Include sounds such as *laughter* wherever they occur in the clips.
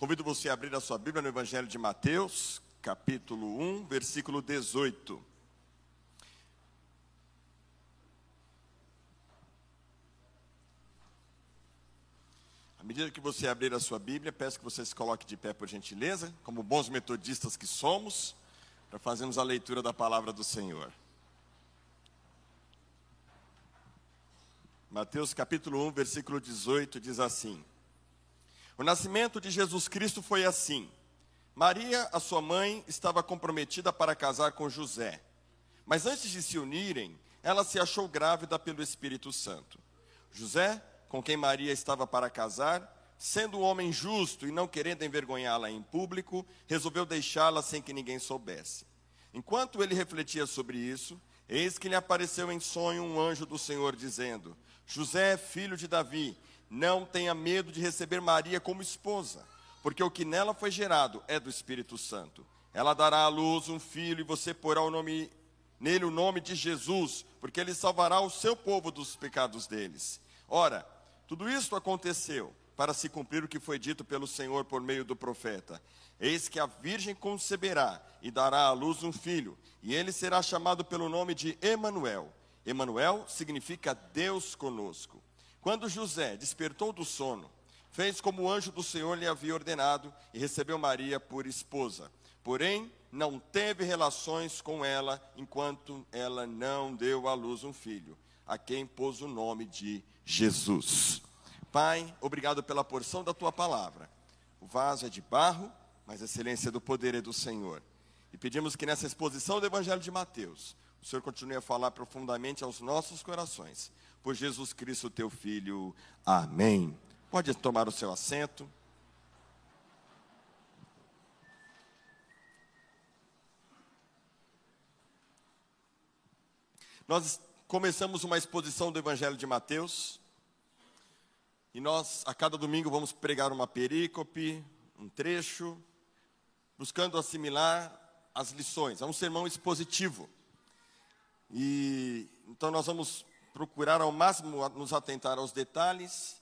Convido você a abrir a sua Bíblia no Evangelho de Mateus, capítulo 1, versículo 18. À medida que você abrir a sua Bíblia, peço que você se coloque de pé por gentileza, como bons metodistas que somos, para fazermos a leitura da palavra do Senhor. Mateus capítulo 1, versículo 18 diz assim: O nascimento de Jesus Cristo foi assim. Maria, a sua mãe, estava comprometida para casar com José. Mas antes de se unirem, ela se achou grávida pelo Espírito Santo. José com quem Maria estava para casar, sendo um homem justo e não querendo envergonhá-la em público, resolveu deixá-la sem que ninguém soubesse. Enquanto ele refletia sobre isso, eis que lhe apareceu em sonho um anjo do Senhor dizendo: José, filho de Davi, não tenha medo de receber Maria como esposa, porque o que nela foi gerado é do Espírito Santo. Ela dará à luz um filho e você porá o nome nele o nome de Jesus, porque ele salvará o seu povo dos pecados deles. Ora, tudo isto aconteceu para se cumprir o que foi dito pelo Senhor por meio do profeta. Eis que a virgem conceberá e dará à luz um filho, e ele será chamado pelo nome de Emanuel. Emanuel significa Deus conosco. Quando José despertou do sono, fez como o anjo do Senhor lhe havia ordenado e recebeu Maria por esposa. Porém, não teve relações com ela enquanto ela não deu à luz um filho, a quem pôs o nome de Jesus. Pai, obrigado pela porção da tua palavra. O vaso é de barro, mas a excelência do poder é do Senhor. E pedimos que nessa exposição do Evangelho de Mateus, o Senhor continue a falar profundamente aos nossos corações. Por Jesus Cristo, teu Filho. Amém. Pode tomar o seu assento. Nós começamos uma exposição do Evangelho de Mateus. E nós, a cada domingo, vamos pregar uma perícope, um trecho, buscando assimilar as lições. É um sermão expositivo. E então nós vamos procurar ao máximo nos atentar aos detalhes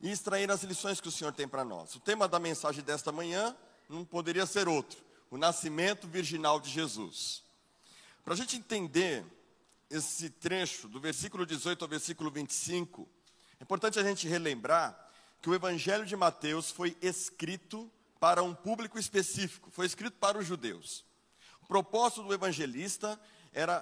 e extrair as lições que o Senhor tem para nós. O tema da mensagem desta manhã não poderia ser outro: o nascimento virginal de Jesus. Para a gente entender esse trecho, do versículo 18 ao versículo 25, é importante a gente relembrar que o Evangelho de Mateus foi escrito para um público específico, foi escrito para os judeus. O propósito do evangelista era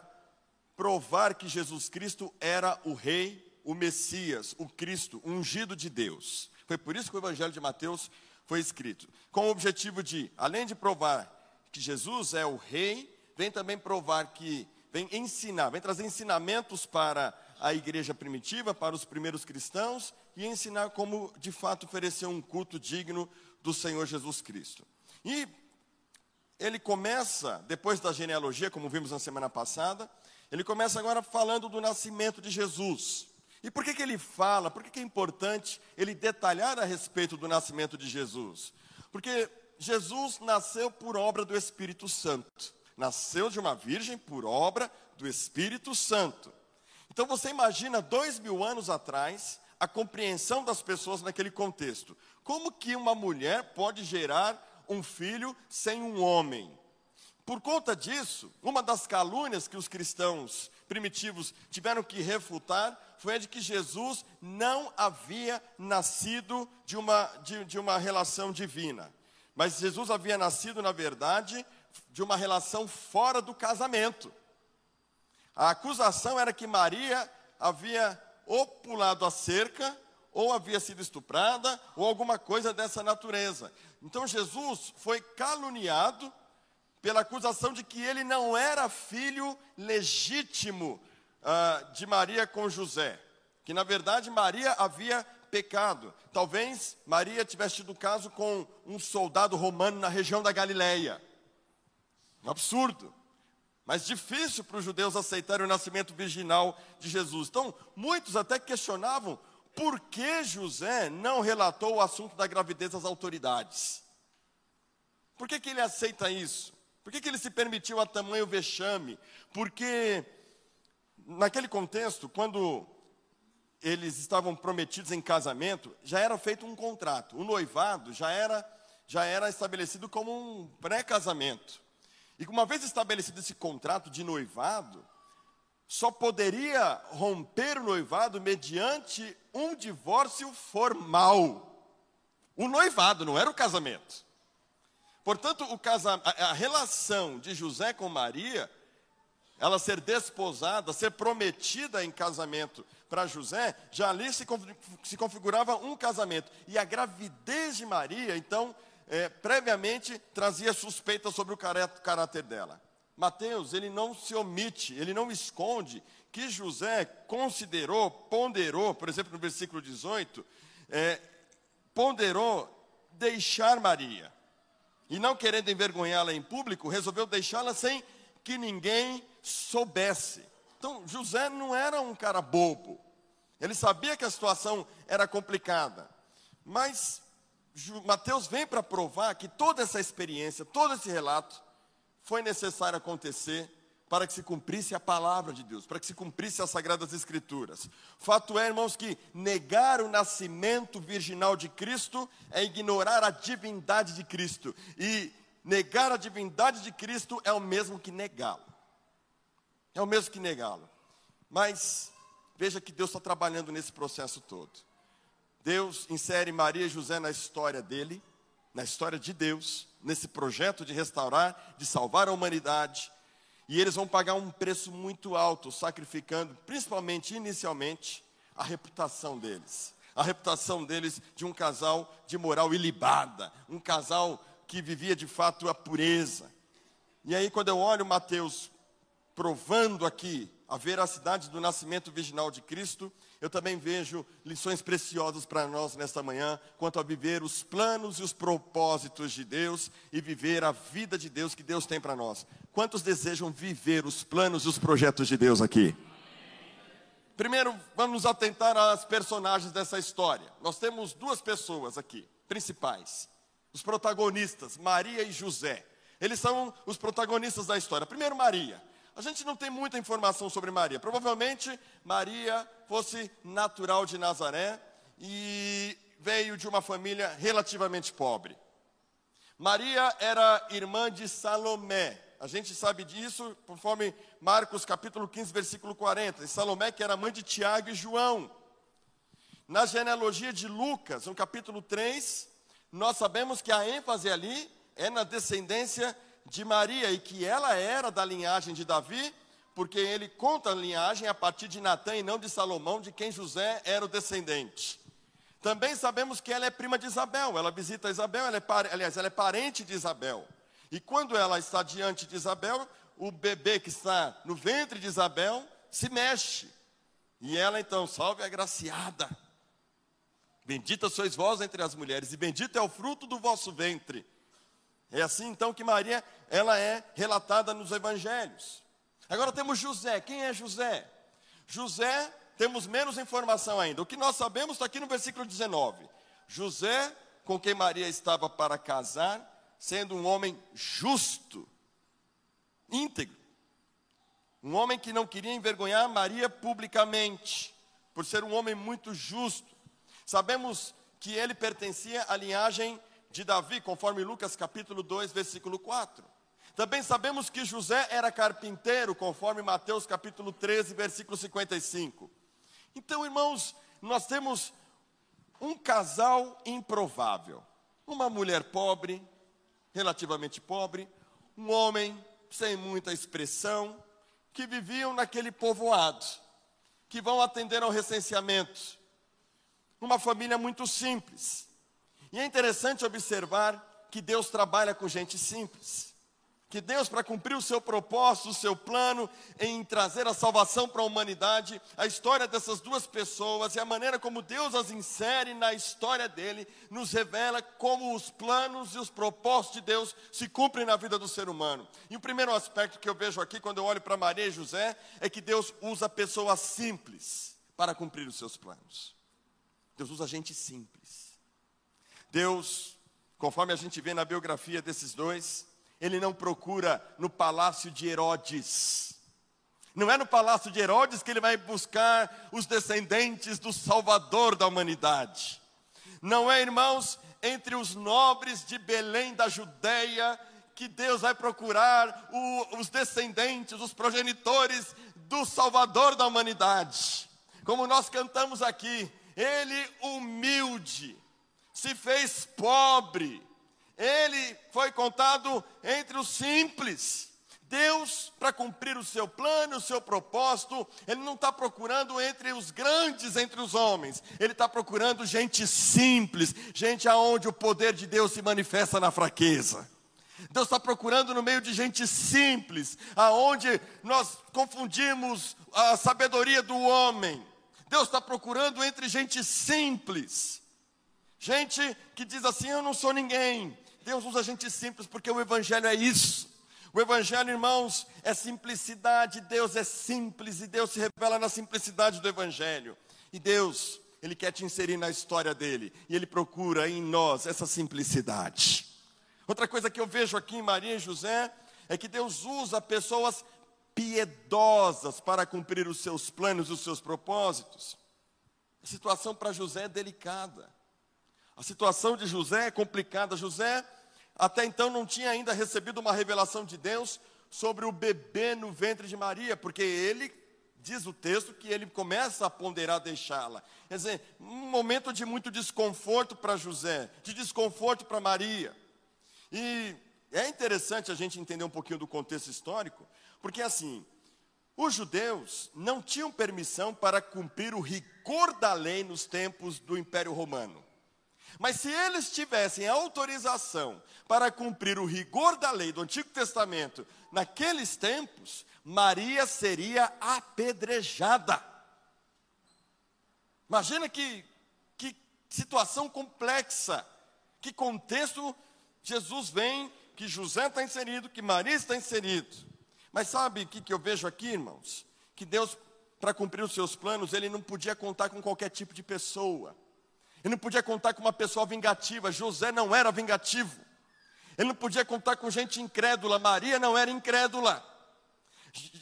provar que Jesus Cristo era o Rei, o Messias, o Cristo, o ungido de Deus. Foi por isso que o Evangelho de Mateus foi escrito, com o objetivo de, além de provar que Jesus é o Rei, vem também provar que vem ensinar, vem trazer ensinamentos para a igreja primitiva, para os primeiros cristãos, e ensinar como de fato oferecer um culto digno do Senhor Jesus Cristo. E ele começa, depois da genealogia, como vimos na semana passada, ele começa agora falando do nascimento de Jesus. E por que, que ele fala, por que, que é importante ele detalhar a respeito do nascimento de Jesus? Porque Jesus nasceu por obra do Espírito Santo nasceu de uma virgem por obra do Espírito Santo. Então você imagina dois mil anos atrás a compreensão das pessoas naquele contexto. Como que uma mulher pode gerar um filho sem um homem? Por conta disso, uma das calúnias que os cristãos primitivos tiveram que refutar foi a de que Jesus não havia nascido de uma, de, de uma relação divina. Mas Jesus havia nascido, na verdade, de uma relação fora do casamento. A acusação era que Maria havia ou pulado a cerca, ou havia sido estuprada, ou alguma coisa dessa natureza. Então Jesus foi caluniado pela acusação de que ele não era filho legítimo uh, de Maria com José. Que na verdade Maria havia pecado. Talvez Maria tivesse tido caso com um soldado romano na região da Galileia. Um absurdo. Mas difícil para os judeus aceitarem o nascimento virginal de Jesus. Então, muitos até questionavam por que José não relatou o assunto da gravidez às autoridades. Por que, que ele aceita isso? Por que, que ele se permitiu a tamanho vexame? Porque, naquele contexto, quando eles estavam prometidos em casamento, já era feito um contrato. O noivado já era já era estabelecido como um pré-casamento. E uma vez estabelecido esse contrato de noivado, só poderia romper o noivado mediante um divórcio formal. O noivado, não era o casamento. Portanto, casa, a, a relação de José com Maria, ela ser desposada, ser prometida em casamento para José, já ali se, se configurava um casamento. E a gravidez de Maria, então, é, previamente trazia suspeita sobre o caráter dela. Mateus, ele não se omite, ele não esconde que José considerou, ponderou, por exemplo, no versículo 18, é, ponderou deixar Maria. E não querendo envergonhá-la em público, resolveu deixá-la sem que ninguém soubesse. Então, José não era um cara bobo. Ele sabia que a situação era complicada. Mas Mateus vem para provar que toda essa experiência, todo esse relato, foi necessário acontecer para que se cumprisse a palavra de Deus, para que se cumprisse as sagradas escrituras. Fato é, irmãos, que negar o nascimento virginal de Cristo é ignorar a divindade de Cristo. E negar a divindade de Cristo é o mesmo que negá-lo. É o mesmo que negá-lo. Mas veja que Deus está trabalhando nesse processo todo. Deus insere Maria e José na história dele, na história de Deus, nesse projeto de restaurar, de salvar a humanidade. E eles vão pagar um preço muito alto, sacrificando, principalmente inicialmente, a reputação deles. A reputação deles de um casal de moral ilibada, um casal que vivia de fato a pureza. E aí, quando eu olho Mateus provando aqui a veracidade do nascimento virginal de Cristo, eu também vejo lições preciosas para nós nesta manhã, quanto a viver os planos e os propósitos de Deus e viver a vida de Deus que Deus tem para nós. Quantos desejam viver os planos e os projetos de Deus aqui? Primeiro, vamos nos atentar às personagens dessa história. Nós temos duas pessoas aqui, principais, os protagonistas, Maria e José. Eles são os protagonistas da história. Primeiro, Maria. A gente não tem muita informação sobre Maria. Provavelmente Maria fosse natural de Nazaré e veio de uma família relativamente pobre. Maria era irmã de Salomé. A gente sabe disso conforme Marcos capítulo 15, versículo 40. E Salomé que era mãe de Tiago e João. Na genealogia de Lucas, no capítulo 3, nós sabemos que a ênfase ali é na descendência de Maria e que ela era da linhagem de Davi, porque ele conta a linhagem a partir de Natã e não de Salomão, de quem José era o descendente. Também sabemos que ela é prima de Isabel, ela visita Isabel, ela é, aliás, ela é parente de Isabel. E quando ela está diante de Isabel, o bebê que está no ventre de Isabel se mexe. E ela então, salve a graciada. Bendita sois vós entre as mulheres, e bendito é o fruto do vosso ventre. É assim então que Maria, ela é relatada nos evangelhos. Agora temos José. Quem é José? José, temos menos informação ainda. O que nós sabemos está aqui no versículo 19. José, com quem Maria estava para casar, sendo um homem justo, íntegro. Um homem que não queria envergonhar Maria publicamente, por ser um homem muito justo. Sabemos que ele pertencia à linhagem de Davi, conforme Lucas capítulo 2, versículo 4. Também sabemos que José era carpinteiro, conforme Mateus capítulo 13, versículo 55. Então, irmãos, nós temos um casal improvável. Uma mulher pobre, relativamente pobre, um homem sem muita expressão, que viviam naquele povoado, que vão atender ao recenseamento. Uma família muito simples. E é interessante observar que Deus trabalha com gente simples. Que Deus, para cumprir o seu propósito, o seu plano em trazer a salvação para a humanidade, a história dessas duas pessoas e a maneira como Deus as insere na história dele, nos revela como os planos e os propósitos de Deus se cumprem na vida do ser humano. E o primeiro aspecto que eu vejo aqui, quando eu olho para Maria e José, é que Deus usa pessoas simples para cumprir os seus planos. Deus usa gente simples. Deus, conforme a gente vê na biografia desses dois, ele não procura no palácio de Herodes. Não é no palácio de Herodes que ele vai buscar os descendentes do Salvador da humanidade. Não é, irmãos, entre os nobres de Belém da Judéia que Deus vai procurar o, os descendentes, os progenitores do Salvador da humanidade. Como nós cantamos aqui, ele humilde, se fez pobre, ele foi contado entre os simples. Deus, para cumprir o seu plano, o seu propósito, Ele não está procurando entre os grandes, entre os homens, Ele está procurando gente simples, gente aonde o poder de Deus se manifesta na fraqueza. Deus está procurando no meio de gente simples, aonde nós confundimos a sabedoria do homem. Deus está procurando entre gente simples, gente que diz assim: Eu não sou ninguém. Deus usa gente simples porque o Evangelho é isso. O Evangelho, irmãos, é simplicidade. Deus é simples e Deus se revela na simplicidade do Evangelho. E Deus, Ele quer te inserir na história dele. E Ele procura em nós essa simplicidade. Outra coisa que eu vejo aqui em Maria e José é que Deus usa pessoas piedosas para cumprir os seus planos, os seus propósitos. A situação para José é delicada. A situação de José é complicada. José até então não tinha ainda recebido uma revelação de Deus sobre o bebê no ventre de Maria, porque ele diz o texto que ele começa a ponderar deixá-la. Quer dizer, um momento de muito desconforto para José, de desconforto para Maria. E é interessante a gente entender um pouquinho do contexto histórico, porque assim, os judeus não tinham permissão para cumprir o rigor da lei nos tempos do Império Romano. Mas se eles tivessem autorização para cumprir o rigor da lei do Antigo Testamento naqueles tempos, Maria seria apedrejada. Imagina que, que situação complexa, que contexto Jesus vem, que José está inserido, que Maria está inserido. Mas sabe o que, que eu vejo aqui, irmãos? Que Deus, para cumprir os seus planos, ele não podia contar com qualquer tipo de pessoa. Ele não podia contar com uma pessoa vingativa. José não era vingativo. Ele não podia contar com gente incrédula. Maria não era incrédula.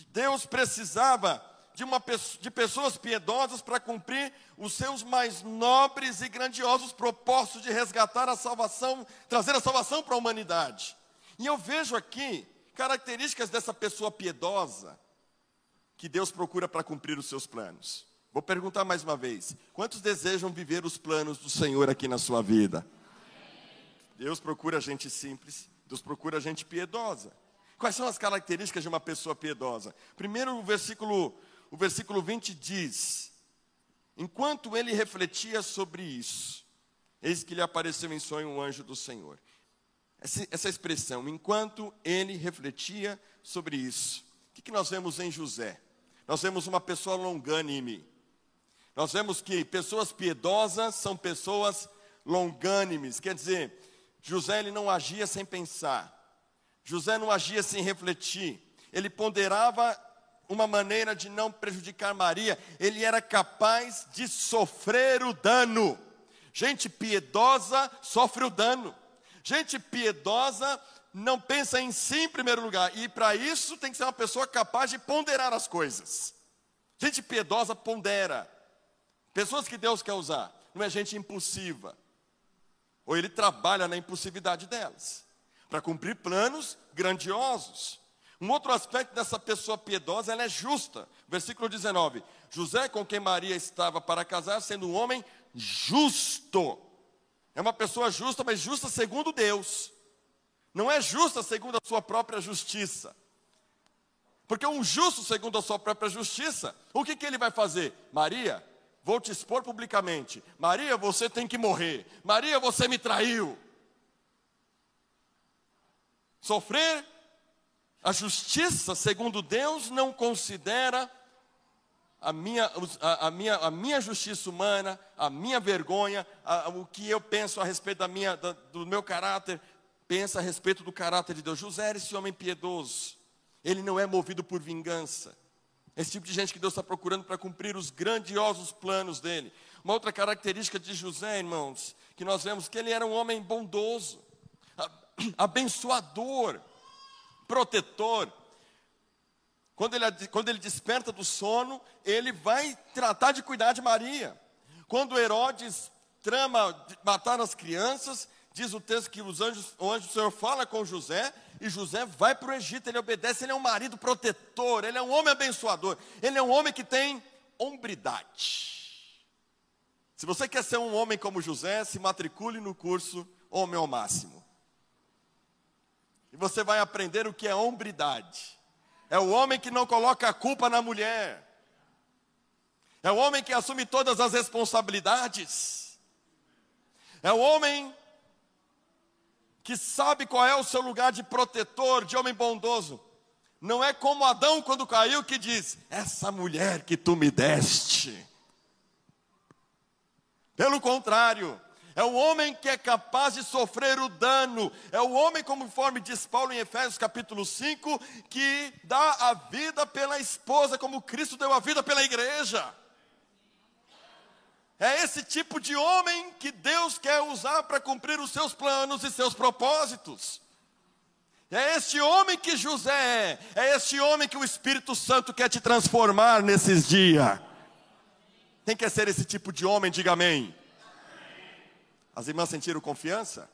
Deus precisava de, uma, de pessoas piedosas para cumprir os seus mais nobres e grandiosos propósitos de resgatar a salvação, trazer a salvação para a humanidade. E eu vejo aqui características dessa pessoa piedosa que Deus procura para cumprir os seus planos. Vou perguntar mais uma vez: quantos desejam viver os planos do Senhor aqui na sua vida? Deus procura gente simples, Deus procura gente piedosa. Quais são as características de uma pessoa piedosa? Primeiro, o versículo, o versículo 20 diz: Enquanto ele refletia sobre isso, eis que lhe apareceu em sonho um anjo do Senhor. Essa, essa expressão, enquanto ele refletia sobre isso. O que, que nós vemos em José? Nós vemos uma pessoa longânime, nós vemos que pessoas piedosas são pessoas longânimes, quer dizer, José ele não agia sem pensar, José não agia sem refletir, ele ponderava uma maneira de não prejudicar Maria, ele era capaz de sofrer o dano. Gente piedosa sofre o dano, gente piedosa não pensa em si em primeiro lugar, e para isso tem que ser uma pessoa capaz de ponderar as coisas. Gente piedosa pondera, Pessoas que Deus quer usar, não é gente impulsiva. Ou ele trabalha na impulsividade delas, para cumprir planos grandiosos. Um outro aspecto dessa pessoa piedosa, ela é justa. Versículo 19: José, com quem Maria estava para casar, sendo um homem justo. É uma pessoa justa, mas justa segundo Deus. Não é justa segundo a sua própria justiça. Porque um justo segundo a sua própria justiça, o que, que ele vai fazer? Maria, vou te expor publicamente. Maria, você tem que morrer. Maria, você me traiu. Sofrer a justiça, segundo Deus, não considera a minha, a, a, minha, a minha justiça humana, a minha vergonha, a, o que eu penso a respeito da minha, da, do meu caráter, pensa a respeito do caráter de Deus. José era esse homem piedoso, ele não é movido por vingança, esse tipo de gente que Deus está procurando para cumprir os grandiosos planos dele. Uma outra característica de José, irmãos, que nós vemos que ele era um homem bondoso, *clears throat* abençoador, protetor. Quando ele, quando ele desperta do sono, ele vai tratar de cuidar de Maria. Quando Herodes trama matar as crianças. Diz o texto que os anjos, o anjo do Senhor fala com José, e José vai para o Egito, ele obedece, ele é um marido protetor, ele é um homem abençoador, ele é um homem que tem hombridade. Se você quer ser um homem como José, se matricule no curso Homem ao Máximo. E você vai aprender o que é hombridade. É o homem que não coloca a culpa na mulher. É o homem que assume todas as responsabilidades. É o homem que sabe qual é o seu lugar de protetor, de homem bondoso. Não é como Adão quando caiu que diz: Essa mulher que tu me deste. Pelo contrário, é o homem que é capaz de sofrer o dano, é o homem, conforme diz Paulo em Efésios capítulo 5, que dá a vida pela esposa, como Cristo deu a vida pela igreja. É esse tipo de homem que Deus quer usar para cumprir os seus planos e seus propósitos. É este homem que José é, é este homem que o Espírito Santo quer te transformar nesses dias. Quem quer ser esse tipo de homem, diga amém. As irmãs sentiram confiança?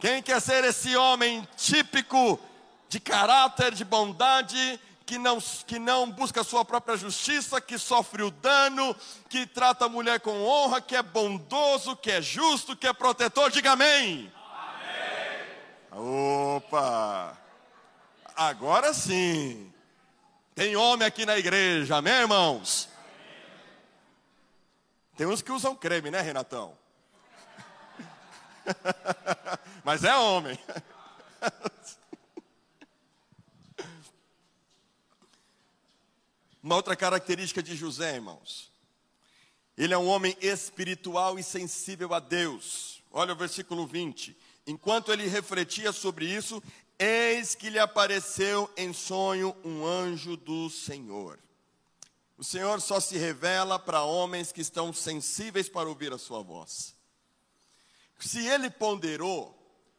Quem quer ser esse homem típico de caráter, de bondade, que não, que não busca a sua própria justiça, que sofre o dano, que trata a mulher com honra, que é bondoso, que é justo, que é protetor, diga amém. amém. Opa! Agora sim. Tem homem aqui na igreja, amém, irmãos? Tem uns que usam creme, né, Renatão? *laughs* Mas é homem. *laughs* Uma outra característica de José, irmãos. Ele é um homem espiritual e sensível a Deus. Olha o versículo 20. Enquanto ele refletia sobre isso, Eis que lhe apareceu em sonho um anjo do Senhor. O Senhor só se revela para homens que estão sensíveis para ouvir a sua voz. Se ele ponderou,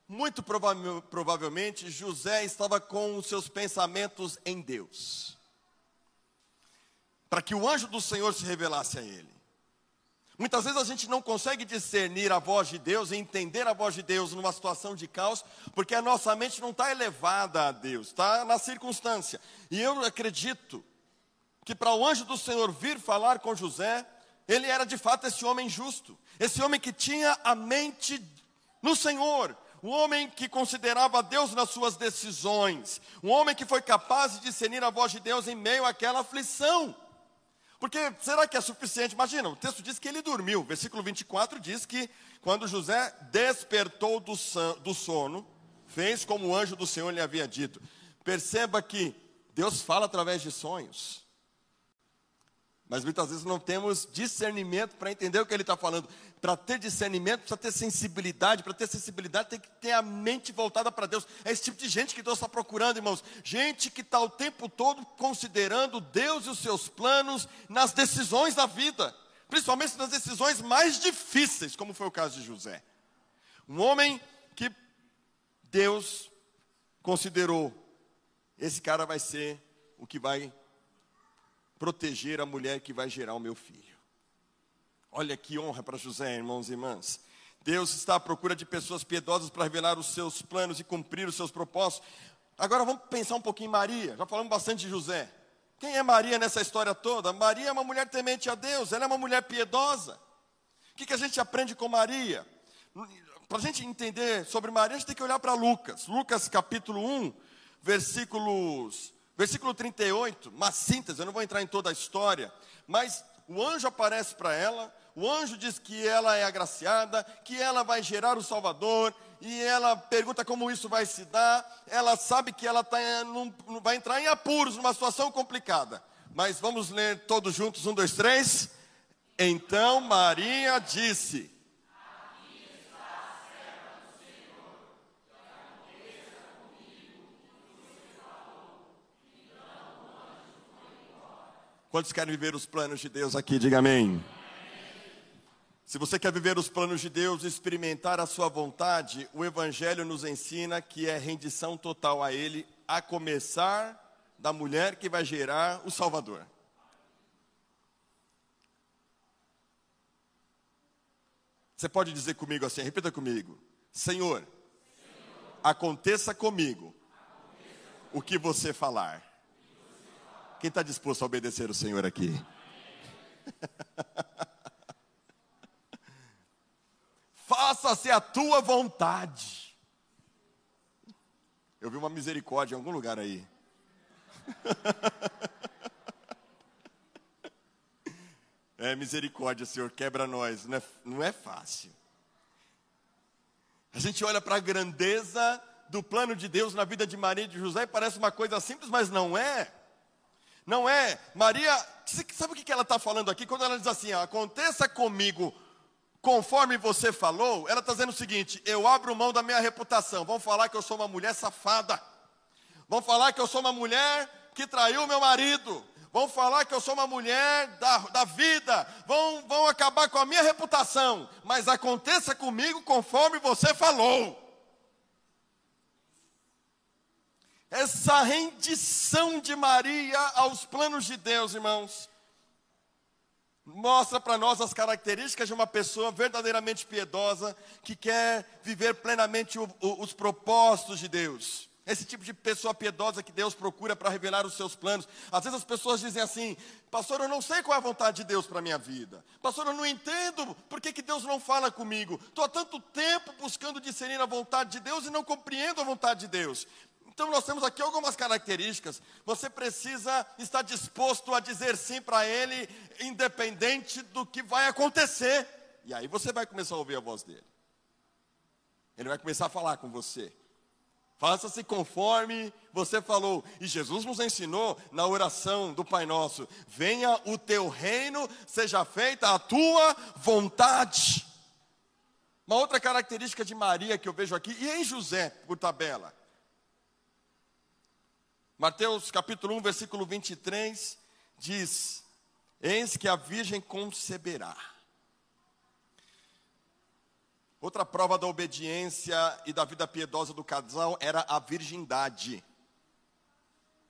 muito provavelmente José estava com os seus pensamentos em Deus, para que o anjo do Senhor se revelasse a ele. Muitas vezes a gente não consegue discernir a voz de Deus e entender a voz de Deus numa situação de caos, porque a nossa mente não está elevada a Deus, está na circunstância. E eu acredito que para o anjo do Senhor vir falar com José, ele era de fato esse homem justo, esse homem que tinha a mente no Senhor, um homem que considerava Deus nas suas decisões, um homem que foi capaz de discernir a voz de Deus em meio àquela aflição. Porque será que é suficiente? Imagina, o texto diz que ele dormiu. Versículo 24 diz que quando José despertou do, sono, fez como o anjo do Senhor lhe havia dito. Perceba que Deus fala através de sonhos. Mas muitas vezes não temos discernimento para entender o que ele está falando. Para ter discernimento, precisa ter sensibilidade. Para ter sensibilidade, tem que ter a mente voltada para Deus. É esse tipo de gente que Deus está procurando, irmãos. Gente que está o tempo todo considerando Deus e os seus planos nas decisões da vida. Principalmente nas decisões mais difíceis, como foi o caso de José. Um homem que Deus considerou: esse cara vai ser o que vai proteger a mulher que vai gerar o meu filho. Olha que honra para José, irmãos e irmãs. Deus está à procura de pessoas piedosas para revelar os seus planos e cumprir os seus propósitos. Agora vamos pensar um pouquinho em Maria. Já falamos bastante de José. Quem é Maria nessa história toda? Maria é uma mulher temente a Deus, ela é uma mulher piedosa. O que, que a gente aprende com Maria? Para a gente entender sobre Maria, a gente tem que olhar para Lucas. Lucas capítulo 1, versículos Versículo 38, uma síntese, eu não vou entrar em toda a história, mas o anjo aparece para ela, o anjo diz que ela é agraciada, que ela vai gerar o Salvador, e ela pergunta como isso vai se dar, ela sabe que ela tá, num, vai entrar em apuros, numa situação complicada. Mas vamos ler todos juntos, um, dois, três. Então Maria disse: Quantos querem viver os planos de Deus aqui? Diga amém. Se você quer viver os planos de Deus, experimentar a sua vontade, o Evangelho nos ensina que é rendição total a Ele, a começar da mulher que vai gerar o Salvador. Você pode dizer comigo assim, repita comigo: Senhor, Senhor aconteça, comigo aconteça comigo o que você falar. Que você falar. Quem está disposto a obedecer o Senhor aqui? *laughs* Faça-se a tua vontade. Eu vi uma misericórdia em algum lugar aí. *laughs* É misericórdia, Senhor, quebra nós. Não é, não é fácil. A gente olha para a grandeza do plano de Deus na vida de Maria e de José e parece uma coisa simples, mas não é. Não é. Maria, sabe o que ela está falando aqui? Quando ela diz assim: aconteça comigo conforme você falou, ela está dizendo o seguinte: eu abro mão da minha reputação. Vão falar que eu sou uma mulher safada. Vão falar que eu sou uma mulher que traiu meu marido vão falar que eu sou uma mulher da, da vida, vão, vão acabar com a minha reputação, mas aconteça comigo conforme você falou. Essa rendição de Maria aos planos de Deus, irmãos, mostra para nós as características de uma pessoa verdadeiramente piedosa que quer viver plenamente o, o, os propósitos de Deus. Esse tipo de pessoa piedosa que Deus procura para revelar os seus planos. Às vezes as pessoas dizem assim: Pastor, eu não sei qual é a vontade de Deus para a minha vida. Pastor, eu não entendo por que, que Deus não fala comigo. Estou há tanto tempo buscando discernir a vontade de Deus e não compreendo a vontade de Deus. Então nós temos aqui algumas características. Você precisa estar disposto a dizer sim para Ele, independente do que vai acontecer. E aí você vai começar a ouvir a voz dele. Ele vai começar a falar com você. Faça-se conforme você falou. E Jesus nos ensinou na oração do Pai Nosso: venha o teu reino, seja feita a tua vontade. Uma outra característica de Maria que eu vejo aqui, e em José, por tabela. Mateus capítulo 1, versículo 23, diz: Eis que a virgem conceberá Outra prova da obediência e da vida piedosa do casal era a virgindade.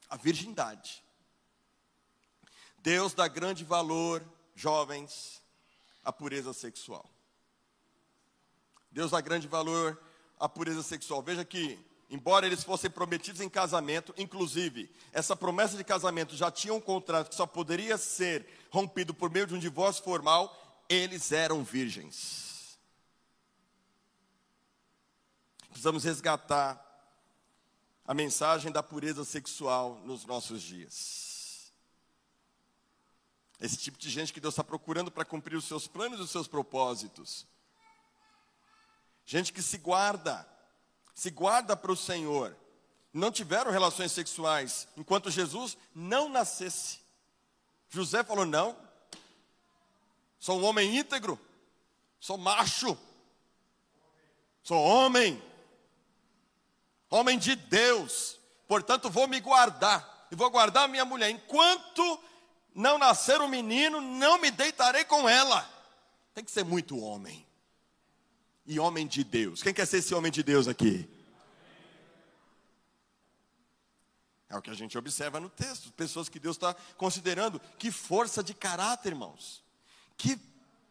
A virgindade. Deus dá grande valor, jovens, à pureza sexual. Deus dá grande valor à pureza sexual. Veja que, embora eles fossem prometidos em casamento, inclusive, essa promessa de casamento já tinha um contrato que só poderia ser rompido por meio de um divórcio formal, eles eram virgens. Precisamos resgatar a mensagem da pureza sexual nos nossos dias. Esse tipo de gente que Deus está procurando para cumprir os seus planos e os seus propósitos. Gente que se guarda, se guarda para o Senhor. Não tiveram relações sexuais enquanto Jesus não nascesse. José falou: Não, sou um homem íntegro, sou macho, sou homem. Homem de Deus, portanto vou me guardar, e vou guardar a minha mulher, enquanto não nascer o um menino, não me deitarei com ela. Tem que ser muito homem, e homem de Deus. Quem quer ser esse homem de Deus aqui? É o que a gente observa no texto, pessoas que Deus está considerando. Que força de caráter, irmãos. Que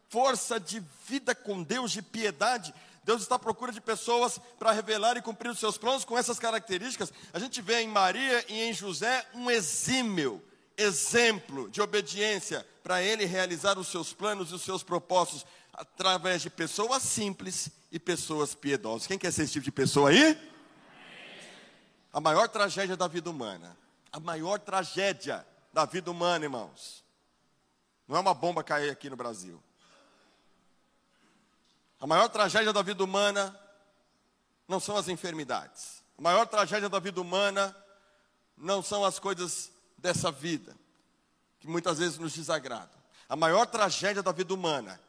força de vida com Deus, de piedade. Deus está à procura de pessoas para revelar e cumprir os seus planos com essas características. A gente vê em Maria e em José um exímio exemplo de obediência para ele realizar os seus planos e os seus propósitos através de pessoas simples e pessoas piedosas. Quem quer ser esse tipo de pessoa aí? A maior tragédia da vida humana. A maior tragédia da vida humana, irmãos. Não é uma bomba cair aqui no Brasil. A maior tragédia da vida humana não são as enfermidades. A maior tragédia da vida humana não são as coisas dessa vida, que muitas vezes nos desagradam. A maior tragédia da vida humana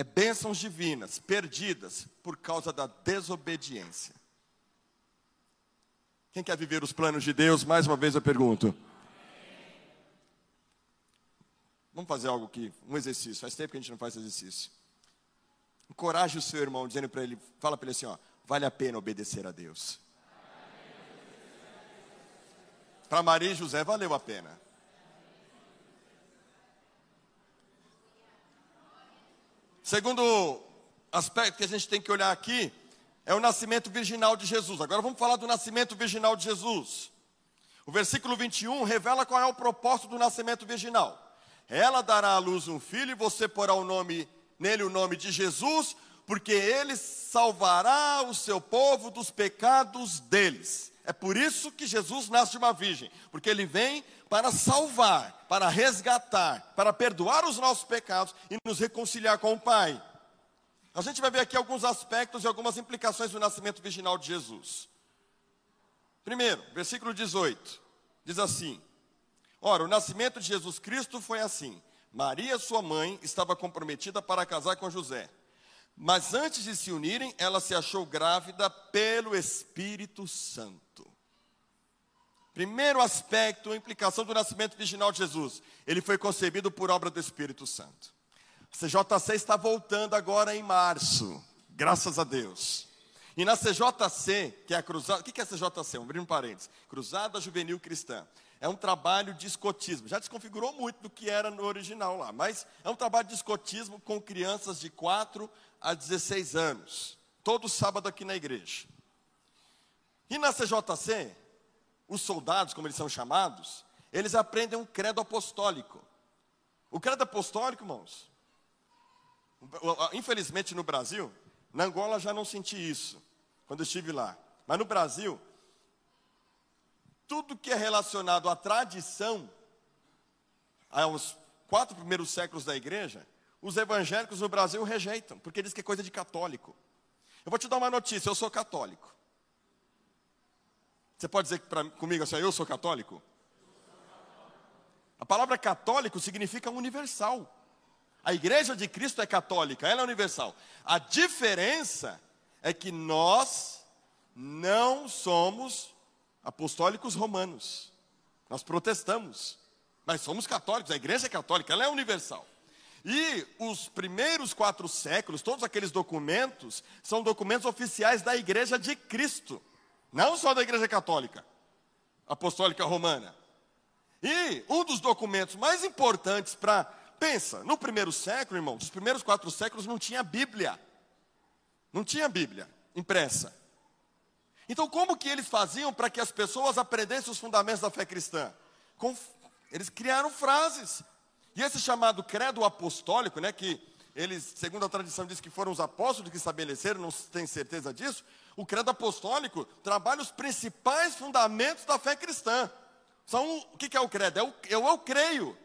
é bênçãos divinas perdidas por causa da desobediência. Quem quer viver os planos de Deus? Mais uma vez eu pergunto. Vamos fazer algo aqui, um exercício. Faz tempo que a gente não faz exercício. Encoraje o seu irmão, dizendo para ele, fala para ele assim, ó, vale a pena obedecer a Deus. Para Maria e José valeu a pena. Segundo aspecto que a gente tem que olhar aqui é o nascimento virginal de Jesus. Agora vamos falar do nascimento virginal de Jesus. O versículo 21 revela qual é o propósito do nascimento virginal. Ela dará à luz um filho e você porá o nome nele o nome de Jesus, porque ele salvará o seu povo dos pecados deles. É por isso que Jesus nasce de uma virgem, porque ele vem para salvar, para resgatar, para perdoar os nossos pecados e nos reconciliar com o Pai. A gente vai ver aqui alguns aspectos e algumas implicações do nascimento virginal de Jesus. Primeiro, versículo 18, diz assim: Ora, o nascimento de Jesus Cristo foi assim. Maria, sua mãe, estava comprometida para casar com José. Mas antes de se unirem, ela se achou grávida pelo Espírito Santo. Primeiro aspecto, a implicação do nascimento virginal de Jesus. Ele foi concebido por obra do Espírito Santo. A CJC está voltando agora em março, graças a Deus. E na CJC, que é a cruzada, o que é a CJC? Um parênteses. Cruzada Juvenil Cristã. É um trabalho de escotismo. Já desconfigurou muito do que era no original lá, mas é um trabalho de escotismo com crianças de 4 a 16 anos. Todo sábado aqui na igreja. E na CJC, os soldados, como eles são chamados, eles aprendem um credo apostólico. O credo apostólico, irmãos, infelizmente no Brasil, na Angola já não senti isso, quando estive lá. Mas no Brasil, tudo que é relacionado à tradição, aos quatro primeiros séculos da igreja, os evangélicos no Brasil rejeitam, porque diz que é coisa de católico. Eu vou te dar uma notícia, eu sou católico. Você pode dizer pra, comigo assim, eu sou católico? A palavra católico significa universal. A igreja de Cristo é católica, ela é universal. A diferença é que nós não somos apostólicos romanos. Nós protestamos, mas somos católicos, a igreja é católica, ela é universal. E os primeiros quatro séculos, todos aqueles documentos, são documentos oficiais da igreja de Cristo, não só da igreja católica, apostólica romana. E um dos documentos mais importantes para. Pensa, no primeiro século, irmão, os primeiros quatro séculos não tinha Bíblia. Não tinha Bíblia impressa. Então, como que eles faziam para que as pessoas aprendessem os fundamentos da fé cristã? Com, eles criaram frases. E esse chamado credo apostólico, né, que eles, segundo a tradição, diz que foram os apóstolos que estabeleceram, não tem certeza disso. O credo apostólico trabalha os principais fundamentos da fé cristã. São, o que, é o credo? É o, eu, eu creio.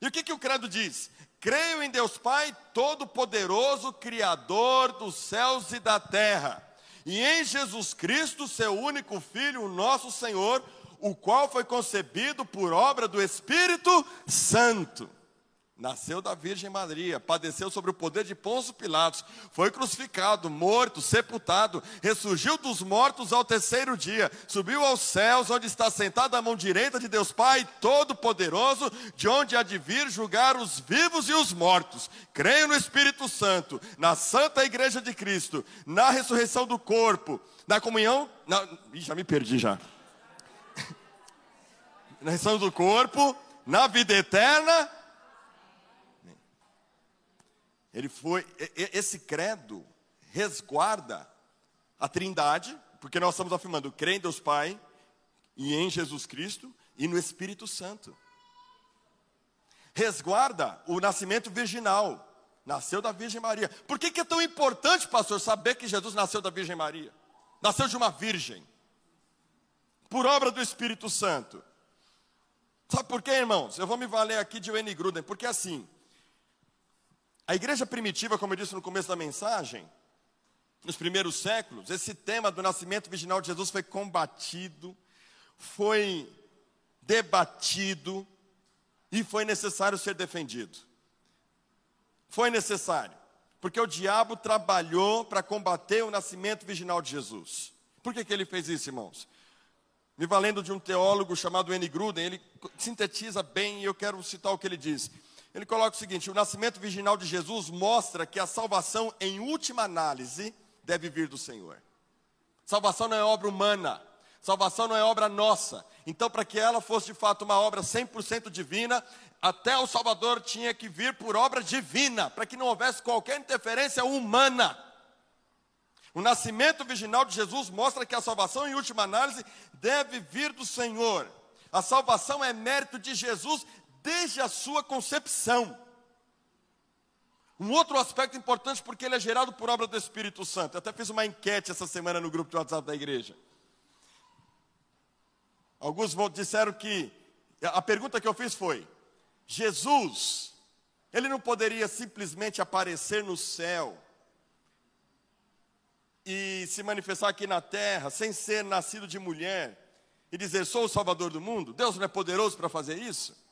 E o que, que o credo diz? Creio em Deus Pai Todo-Poderoso, Criador dos céus e da terra e em Jesus Cristo, seu único Filho, o nosso Senhor, o qual foi concebido por obra do Espírito Santo. Nasceu da Virgem Maria, padeceu sobre o poder de Pôncio Pilatos, foi crucificado, morto, sepultado, ressurgiu dos mortos ao terceiro dia, subiu aos céus, onde está sentado à mão direita de Deus Pai Todo-Poderoso, de onde há de vir julgar os vivos e os mortos. Creio no Espírito Santo, na Santa Igreja de Cristo, na ressurreição do corpo, na comunhão. Na, ih, já me perdi já. *laughs* na ressurreição do corpo, na vida eterna ele foi, esse credo resguarda a Trindade, porque nós estamos afirmando, crê em Deus Pai e em Jesus Cristo e no Espírito Santo. Resguarda o nascimento virginal, nasceu da Virgem Maria. Por que, que é tão importante, pastor, saber que Jesus nasceu da Virgem Maria? Nasceu de uma virgem, por obra do Espírito Santo. Sabe por quê, irmãos? Eu vou me valer aqui de Wayne Gruden, porque assim, a igreja primitiva, como eu disse no começo da mensagem, nos primeiros séculos, esse tema do nascimento virginal de Jesus foi combatido, foi debatido e foi necessário ser defendido. Foi necessário, porque o diabo trabalhou para combater o nascimento virginal de Jesus. Por que, que ele fez isso, irmãos? Me valendo de um teólogo chamado N. Gruden, ele sintetiza bem e eu quero citar o que ele diz. Ele coloca o seguinte: o nascimento virginal de Jesus mostra que a salvação, em última análise, deve vir do Senhor. Salvação não é obra humana, salvação não é obra nossa. Então, para que ela fosse de fato uma obra 100% divina, até o Salvador tinha que vir por obra divina, para que não houvesse qualquer interferência humana. O nascimento virginal de Jesus mostra que a salvação, em última análise, deve vir do Senhor. A salvação é mérito de Jesus desde a sua concepção. Um outro aspecto importante, porque ele é gerado por obra do Espírito Santo. Eu até fiz uma enquete essa semana no grupo de WhatsApp da igreja. Alguns disseram que. A pergunta que eu fiz foi: Jesus, ele não poderia simplesmente aparecer no céu e se manifestar aqui na terra sem ser nascido de mulher e dizer sou o salvador do mundo? Deus não é poderoso para fazer isso?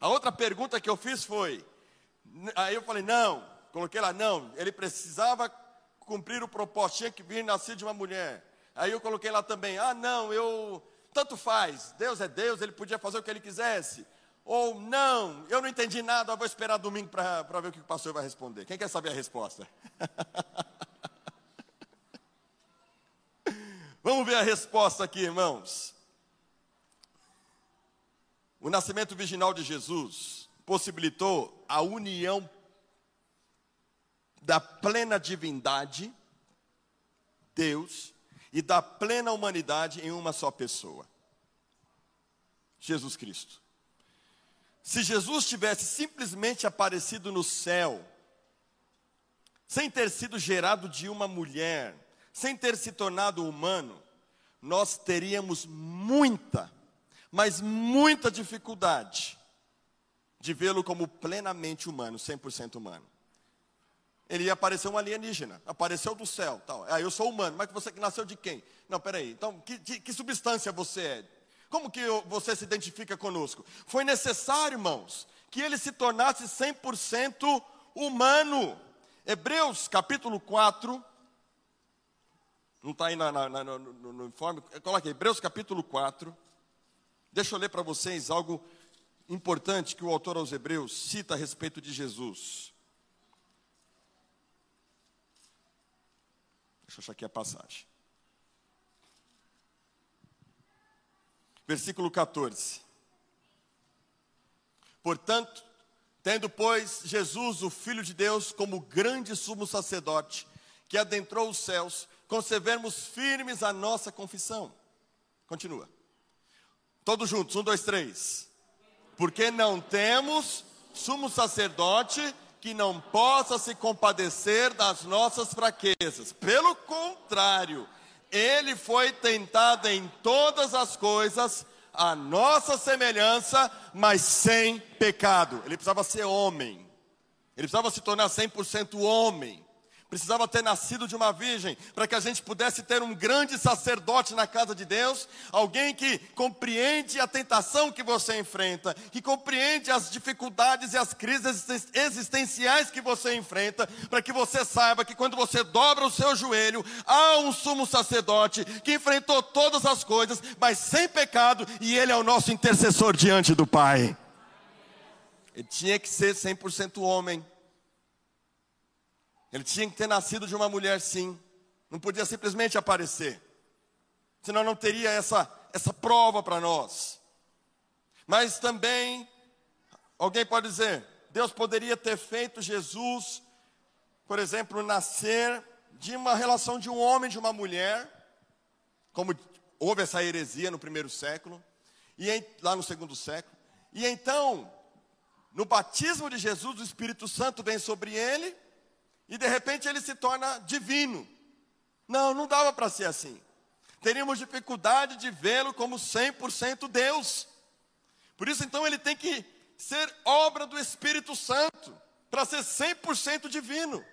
A outra pergunta que eu fiz foi, aí eu falei, não, coloquei lá, não, ele precisava cumprir o propósito, tinha que vir nascer de uma mulher. Aí eu coloquei lá também, ah, não, eu, tanto faz, Deus é Deus, ele podia fazer o que ele quisesse. Ou não, eu não entendi nada, eu vou esperar domingo para ver o que o pastor vai responder. Quem quer saber a resposta? *laughs* Vamos ver a resposta aqui, irmãos. O nascimento virginal de Jesus possibilitou a união da plena divindade, Deus, e da plena humanidade em uma só pessoa. Jesus Cristo. Se Jesus tivesse simplesmente aparecido no céu, sem ter sido gerado de uma mulher, sem ter se tornado humano, nós teríamos muita, mas muita dificuldade de vê-lo como plenamente humano, 100% humano. Ele ia aparecer um alienígena, apareceu do céu, tal. Ah, eu sou humano, mas você nasceu de quem? Não, peraí, então, que, que, substância você é? Como que você se identifica conosco? Foi necessário, irmãos, que ele se tornasse 100% humano. Hebreus capítulo 4, não está aí na, na, na, no, no, informe, coloca Hebreus capítulo 4. Deixa eu ler para vocês algo importante que o autor aos Hebreus cita a respeito de Jesus. Deixa eu achar aqui a passagem. versículo 14. Portanto, tendo, pois, Jesus, o Filho de Deus, como grande sumo sacerdote, que adentrou os céus, conservemos firmes a nossa confissão. Continua. Todos juntos, um, dois, três. Porque não temos sumo sacerdote que não possa se compadecer das nossas fraquezas. Pelo contrário, ele foi tentado em todas as coisas, a nossa semelhança, mas sem pecado. Ele precisava ser homem. Ele precisava se tornar 100% homem precisava ter nascido de uma virgem, para que a gente pudesse ter um grande sacerdote na casa de Deus, alguém que compreende a tentação que você enfrenta, que compreende as dificuldades e as crises existenciais que você enfrenta, para que você saiba que quando você dobra o seu joelho, há um sumo sacerdote que enfrentou todas as coisas, mas sem pecado, e ele é o nosso intercessor diante do Pai. Ele tinha que ser 100% homem ele tinha que ter nascido de uma mulher, sim. Não podia simplesmente aparecer. Senão não teria essa, essa prova para nós. Mas também, alguém pode dizer, Deus poderia ter feito Jesus, por exemplo, nascer de uma relação de um homem e de uma mulher, como houve essa heresia no primeiro século, e em, lá no segundo século. E então, no batismo de Jesus, o Espírito Santo vem sobre ele, e de repente ele se torna divino. Não, não dava para ser assim. Teríamos dificuldade de vê-lo como 100% Deus. Por isso, então, ele tem que ser obra do Espírito Santo, para ser 100% divino.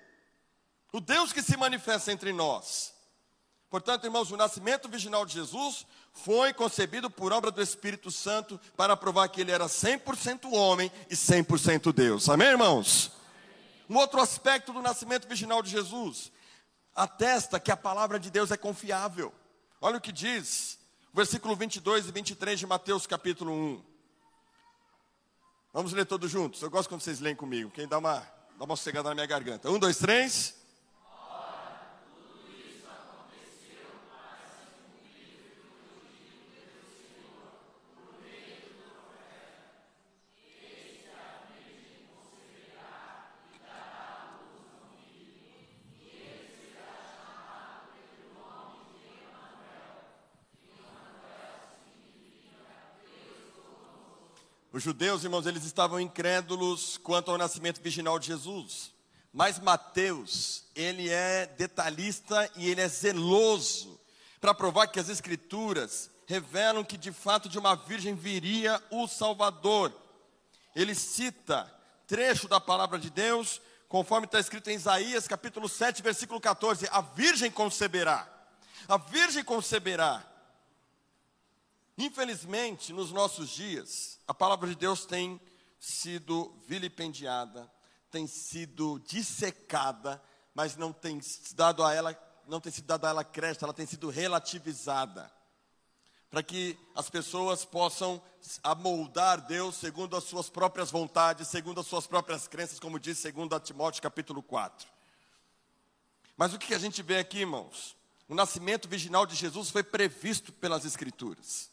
O Deus que se manifesta entre nós. Portanto, irmãos, o nascimento virginal de Jesus foi concebido por obra do Espírito Santo para provar que ele era 100% homem e 100% Deus. Amém, irmãos? Um outro aspecto do nascimento virginal de Jesus atesta que a palavra de Deus é confiável. Olha o que diz, versículo 22 e 23 de Mateus capítulo 1. Vamos ler todos juntos. Eu gosto quando vocês leem comigo, quem dá uma, dá uma sossegada na minha garganta. Um, dois, três. Os judeus, irmãos, eles estavam incrédulos quanto ao nascimento virginal de Jesus. Mas Mateus, ele é detalhista e ele é zeloso para provar que as escrituras revelam que de fato de uma virgem viria o Salvador. Ele cita trecho da palavra de Deus, conforme está escrito em Isaías capítulo 7, versículo 14: A virgem conceberá, a virgem conceberá. Infelizmente, nos nossos dias, a palavra de Deus tem sido vilipendiada, tem sido dissecada, mas não tem dado a ela, não tem sido dado a ela crédito, ela tem sido relativizada para que as pessoas possam amoldar Deus segundo as suas próprias vontades, segundo as suas próprias crenças, como diz segundo Timóteo capítulo 4. Mas o que a gente vê aqui, irmãos? O nascimento virginal de Jesus foi previsto pelas Escrituras.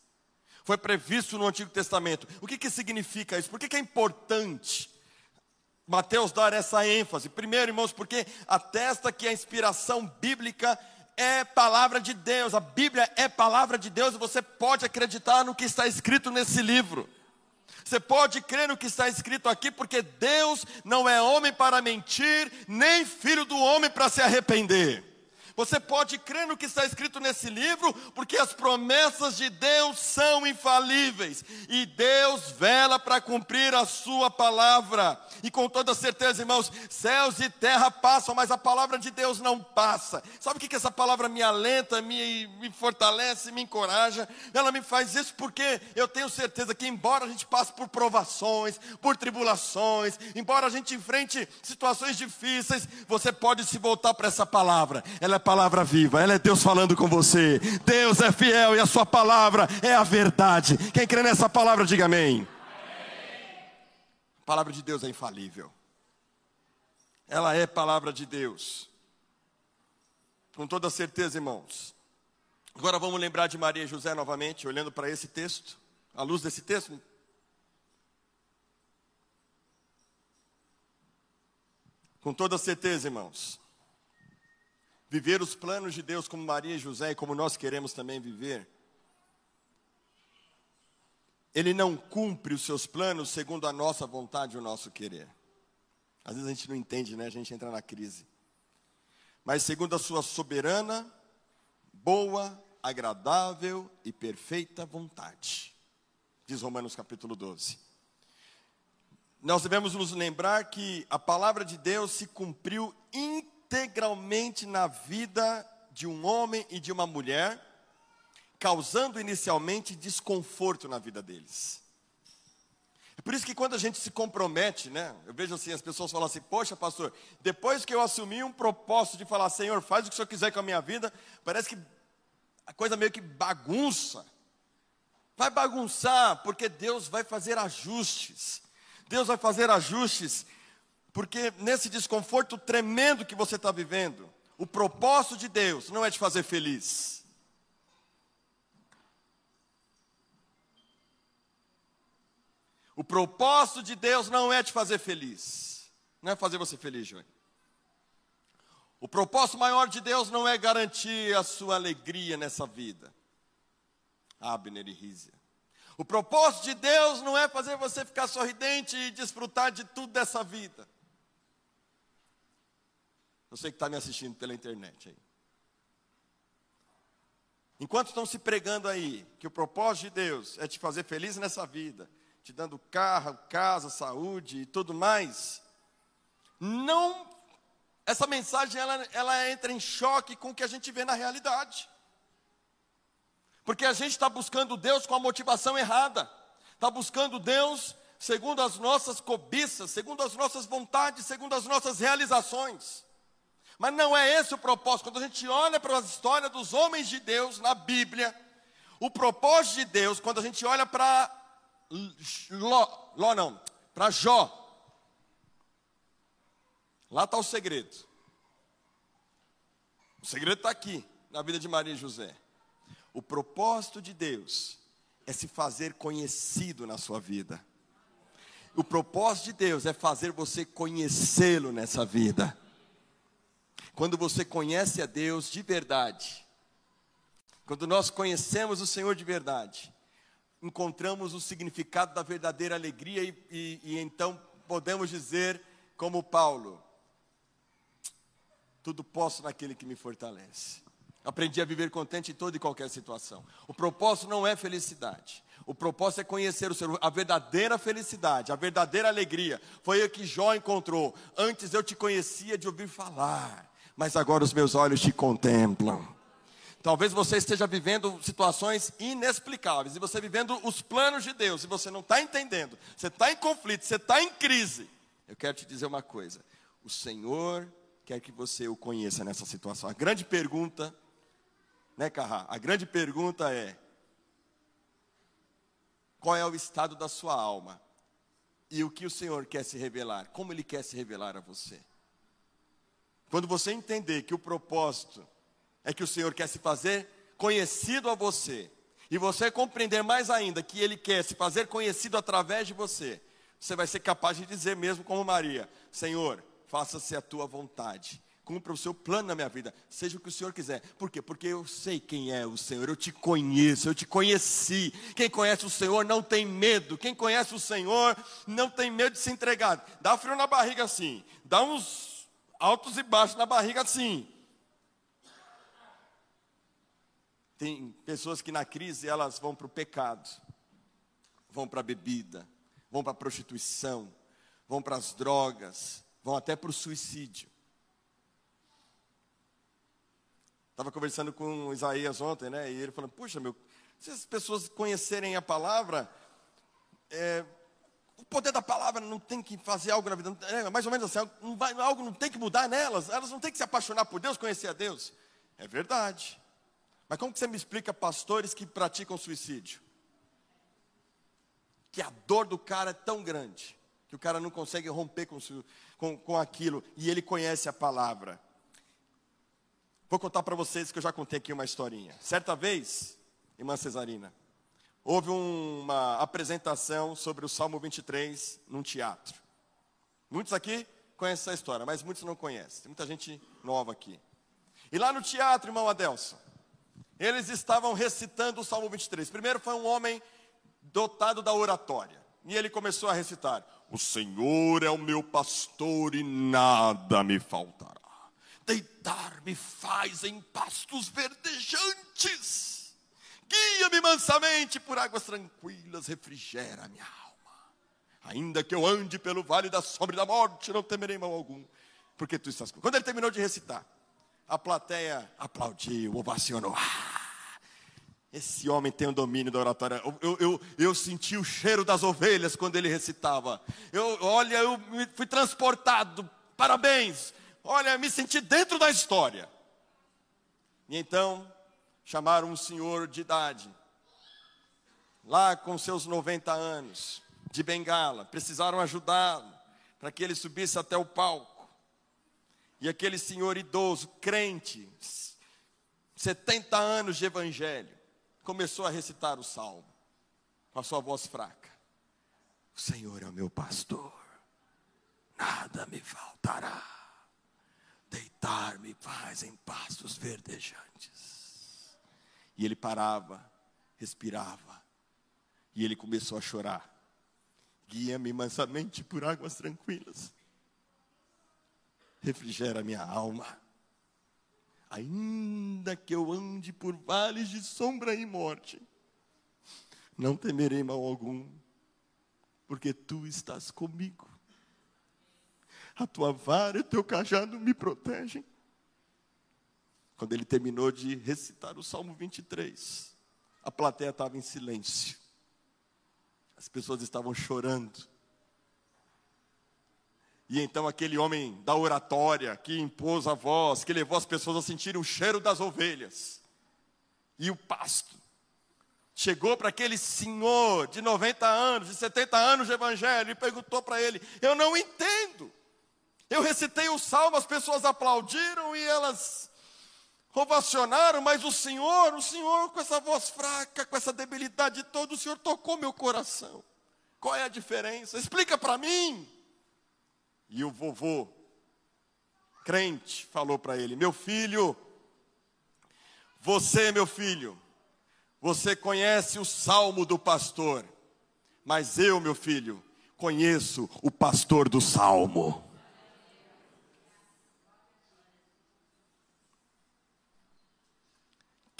Foi previsto no Antigo Testamento. O que, que significa isso? Por que, que é importante Mateus dar essa ênfase? Primeiro, irmãos, porque atesta que a inspiração bíblica é palavra de Deus, a Bíblia é palavra de Deus, e você pode acreditar no que está escrito nesse livro. Você pode crer no que está escrito aqui, porque Deus não é homem para mentir, nem filho do homem para se arrepender. Você pode crer no que está escrito nesse livro, porque as promessas de Deus são infalíveis e Deus vela para cumprir a sua palavra. E com toda certeza, irmãos, céus e terra passam, mas a palavra de Deus não passa. Sabe o que, que essa palavra me alenta, me, me fortalece, me encoraja? Ela me faz isso porque eu tenho certeza que, embora a gente passe por provações, por tribulações, embora a gente enfrente situações difíceis, você pode se voltar para essa palavra. Ela é palavra viva, ela é Deus falando com você. Deus é fiel e a sua palavra é a verdade. Quem crê nessa palavra, diga amém. A palavra de Deus é infalível. Ela é palavra de Deus. Com toda certeza, irmãos. Agora vamos lembrar de Maria e José novamente, olhando para esse texto, à luz desse texto. Com toda certeza, irmãos viver os planos de Deus como Maria e José e como nós queremos também viver, ele não cumpre os seus planos segundo a nossa vontade e o nosso querer. Às vezes a gente não entende, né? A gente entra na crise. Mas segundo a sua soberana, boa, agradável e perfeita vontade. Diz Romanos capítulo 12. Nós devemos nos lembrar que a palavra de Deus se cumpriu inteiramente integralmente na vida de um homem e de uma mulher, causando inicialmente desconforto na vida deles. É por isso que quando a gente se compromete, né? Eu vejo assim, as pessoas falam assim, poxa pastor, depois que eu assumi um propósito de falar, Senhor, faz o que o Senhor quiser com a minha vida, parece que a coisa meio que bagunça. Vai bagunçar, porque Deus vai fazer ajustes. Deus vai fazer ajustes porque nesse desconforto tremendo que você está vivendo, o propósito de Deus não é te fazer feliz. O propósito de Deus não é te fazer feliz. Não é fazer você feliz, João. O propósito maior de Deus não é garantir a sua alegria nessa vida. Abner e Rízia. O propósito de Deus não é fazer você ficar sorridente e desfrutar de tudo dessa vida. Você que está me assistindo pela internet aí. Enquanto estão se pregando aí que o propósito de Deus é te fazer feliz nessa vida, te dando carro, casa, saúde e tudo mais, não essa mensagem ela, ela entra em choque com o que a gente vê na realidade. Porque a gente está buscando Deus com a motivação errada, está buscando Deus segundo as nossas cobiças, segundo as nossas vontades, segundo as nossas realizações. Mas não é esse o propósito. Quando a gente olha para a história dos homens de Deus na Bíblia, o propósito de Deus, quando a gente olha para Ló, Ló não, para Jó, lá está o segredo. O segredo está aqui, na vida de Maria e José. O propósito de Deus é se fazer conhecido na sua vida. O propósito de Deus é fazer você conhecê-lo nessa vida. Quando você conhece a Deus de verdade, quando nós conhecemos o Senhor de verdade, encontramos o significado da verdadeira alegria e, e, e então podemos dizer, como Paulo, tudo posso naquele que me fortalece. Aprendi a viver contente em toda e qualquer situação. O propósito não é felicidade. O propósito é conhecer o Senhor. A verdadeira felicidade, a verdadeira alegria. Foi o que Jó encontrou. Antes eu te conhecia de ouvir falar, mas agora os meus olhos te contemplam. Talvez você esteja vivendo situações inexplicáveis, e você vivendo os planos de Deus, e você não está entendendo, você está em conflito, você está em crise. Eu quero te dizer uma coisa: o Senhor quer que você o conheça nessa situação. A grande pergunta né, Carrá? A grande pergunta é: qual é o estado da sua alma? E o que o Senhor quer se revelar? Como Ele quer se revelar a você? Quando você entender que o propósito é que o Senhor quer se fazer conhecido a você, e você compreender mais ainda que Ele quer se fazer conhecido através de você, você vai ser capaz de dizer mesmo como Maria: Senhor, faça-se a tua vontade cumpra o seu plano na minha vida, seja o que o Senhor quiser. Por quê? Porque eu sei quem é o Senhor, eu te conheço, eu te conheci. Quem conhece o Senhor não tem medo, quem conhece o Senhor não tem medo de se entregar. Dá frio na barriga assim, dá uns altos e baixos na barriga assim. Tem pessoas que na crise elas vão para o pecado, vão para a bebida, vão para a prostituição, vão para as drogas, vão até para o suicídio. Estava conversando com Isaías ontem, né? E ele falando, puxa, meu, se as pessoas conhecerem a palavra, é, o poder da palavra não tem que fazer algo na vida, é, mais ou menos assim, não vai, algo não tem que mudar nelas, elas não têm que se apaixonar por Deus, conhecer a Deus. É verdade. Mas como que você me explica pastores que praticam suicídio? Que a dor do cara é tão grande, que o cara não consegue romper com, com, com aquilo, e ele conhece a palavra. Vou contar para vocês que eu já contei aqui uma historinha. Certa vez, irmã Cesarina, houve uma apresentação sobre o Salmo 23 num teatro. Muitos aqui conhecem essa história, mas muitos não conhecem. Tem muita gente nova aqui. E lá no teatro, irmão Adelson, eles estavam recitando o Salmo 23. Primeiro foi um homem dotado da oratória. E ele começou a recitar: O Senhor é o meu pastor e nada me faltará deitar-me faz em pastos verdejantes, guia-me mansamente por águas tranquilas, refrigera minha alma. Ainda que eu ande pelo vale da sombra e da morte, não temerei mal algum, porque tu estás comigo. Quando ele terminou de recitar, a plateia aplaudiu, ovacionou. Ah, esse homem tem o domínio da oratória. Eu, eu, eu, eu, senti o cheiro das ovelhas quando ele recitava. Eu, olha, eu fui transportado. Parabéns olha, me senti dentro da história. E então, chamaram um senhor de idade, lá com seus 90 anos, de bengala, precisaram ajudá-lo para que ele subisse até o palco. E aquele senhor idoso, crente, 70 anos de evangelho, começou a recitar o salmo, com a sua voz fraca: O Senhor é o meu pastor, nada me faltará deitar-me paz em pastos verdejantes. E ele parava, respirava, e ele começou a chorar. Guia-me mansamente por águas tranquilas. Refrigera minha alma. Ainda que eu ande por vales de sombra e morte, não temerei mal algum, porque tu estás comigo a tua vara e o teu cajado me protegem. Quando ele terminou de recitar o Salmo 23, a plateia estava em silêncio. As pessoas estavam chorando. E então aquele homem da oratória, que impôs a voz, que levou as pessoas a sentirem o cheiro das ovelhas e o pasto, chegou para aquele senhor de 90 anos, de 70 anos de evangelho, e perguntou para ele: Eu não entendo. Eu recitei o salmo, as pessoas aplaudiram e elas ovacionaram, mas o Senhor, o Senhor com essa voz fraca, com essa debilidade toda, o Senhor tocou meu coração. Qual é a diferença? Explica para mim. E o vovô, crente, falou para ele: Meu filho, você, meu filho, Você conhece o salmo do pastor, mas eu, meu filho, conheço o pastor do salmo.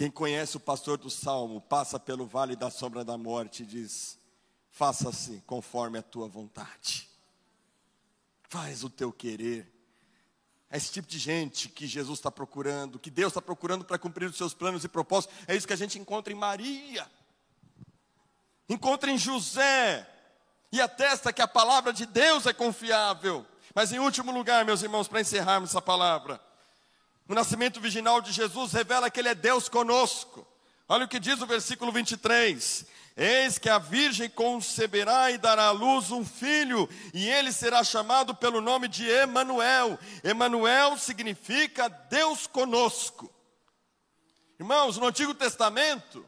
Quem conhece o pastor do salmo passa pelo vale da sombra da morte e diz: faça-se conforme a tua vontade, faz o teu querer. É esse tipo de gente que Jesus está procurando, que Deus está procurando para cumprir os seus planos e propósitos. É isso que a gente encontra em Maria, encontra em José, e atesta que a palavra de Deus é confiável. Mas em último lugar, meus irmãos, para encerrarmos essa palavra, o nascimento virginal de Jesus revela que Ele é Deus conosco. Olha o que diz o versículo 23: Eis que a virgem conceberá e dará à luz um filho, e ele será chamado pelo nome de Emanuel. Emanuel significa Deus conosco. Irmãos, no Antigo Testamento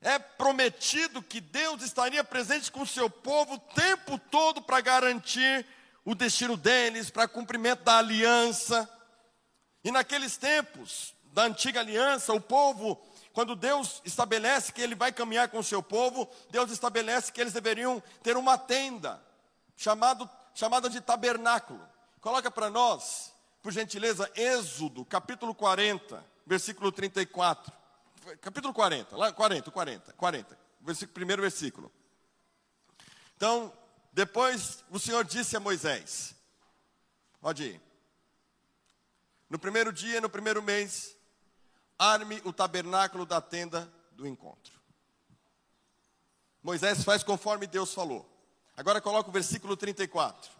é prometido que Deus estaria presente com o seu povo o tempo todo para garantir o destino deles, para cumprimento da aliança. E naqueles tempos da antiga aliança, o povo, quando Deus estabelece que ele vai caminhar com o seu povo, Deus estabelece que eles deveriam ter uma tenda, chamado, chamada de tabernáculo. Coloca para nós, por gentileza, Êxodo, capítulo 40, versículo 34. Capítulo 40, lá 40, 40, 40, versículo, primeiro versículo. Então, depois o Senhor disse a Moisés: Pode ir. No primeiro dia, no primeiro mês, arme o tabernáculo da tenda do encontro. Moisés faz conforme Deus falou. Agora coloca o versículo 34.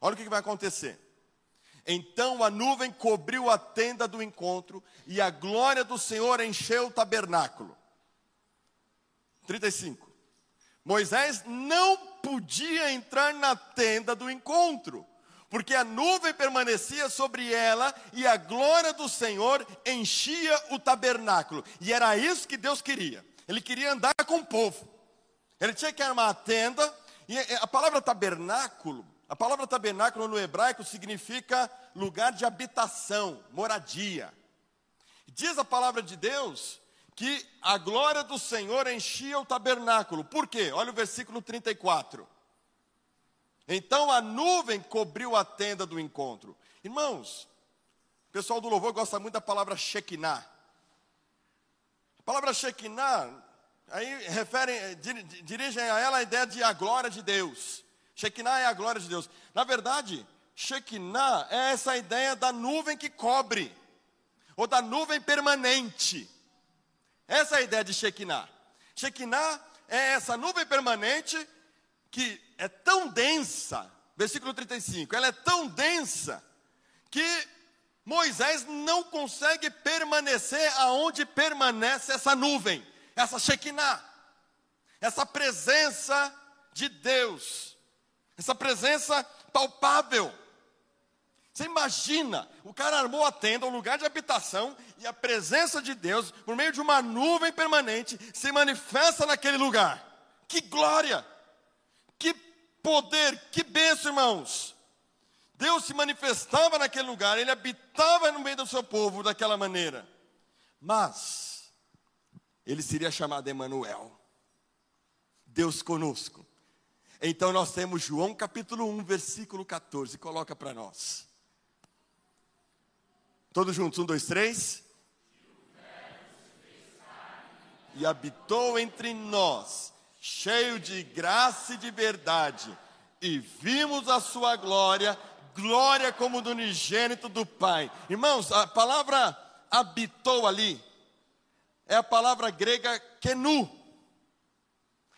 Olha o que vai acontecer. Então a nuvem cobriu a tenda do encontro e a glória do Senhor encheu o tabernáculo. 35. Moisés não podia entrar na tenda do encontro, porque a nuvem permanecia sobre ela e a glória do Senhor enchia o tabernáculo. E era isso que Deus queria. Ele queria andar com o povo. Ele tinha que armar a tenda, e a palavra tabernáculo, a palavra tabernáculo no hebraico significa lugar de habitação, moradia. Diz a palavra de Deus que a glória do Senhor enchia o tabernáculo. Por quê? Olha o versículo 34. Então a nuvem cobriu a tenda do encontro. Irmãos, o pessoal do louvor gosta muito da palavra Shekinah. A palavra Shekinah, aí referem, eh, dirigem a ela a ideia de a glória de Deus. Shekinah é a glória de Deus. Na verdade, Shekinah é essa ideia da nuvem que cobre, ou da nuvem permanente. Essa é a ideia de Shekinah. Shekinah é essa nuvem permanente que é tão densa, versículo 35, ela é tão densa que Moisés não consegue permanecer aonde permanece essa nuvem, essa Shekinah, essa presença de Deus, essa presença palpável. Você imagina, o cara armou a tenda, um lugar de habitação, e a presença de Deus, por meio de uma nuvem permanente, se manifesta naquele lugar. Que glória! Poder, que bênção, irmãos. Deus se manifestava naquele lugar, ele habitava no meio do seu povo daquela maneira. Mas ele seria chamado Emanuel. Deus conosco. Então nós temos João capítulo 1, versículo 14. Coloca para nós. Todos juntos, um, dois, três. E habitou entre nós cheio de graça e de verdade, e vimos a sua glória, glória como do unigênito do Pai. Irmãos, a palavra habitou ali é a palavra grega kenu.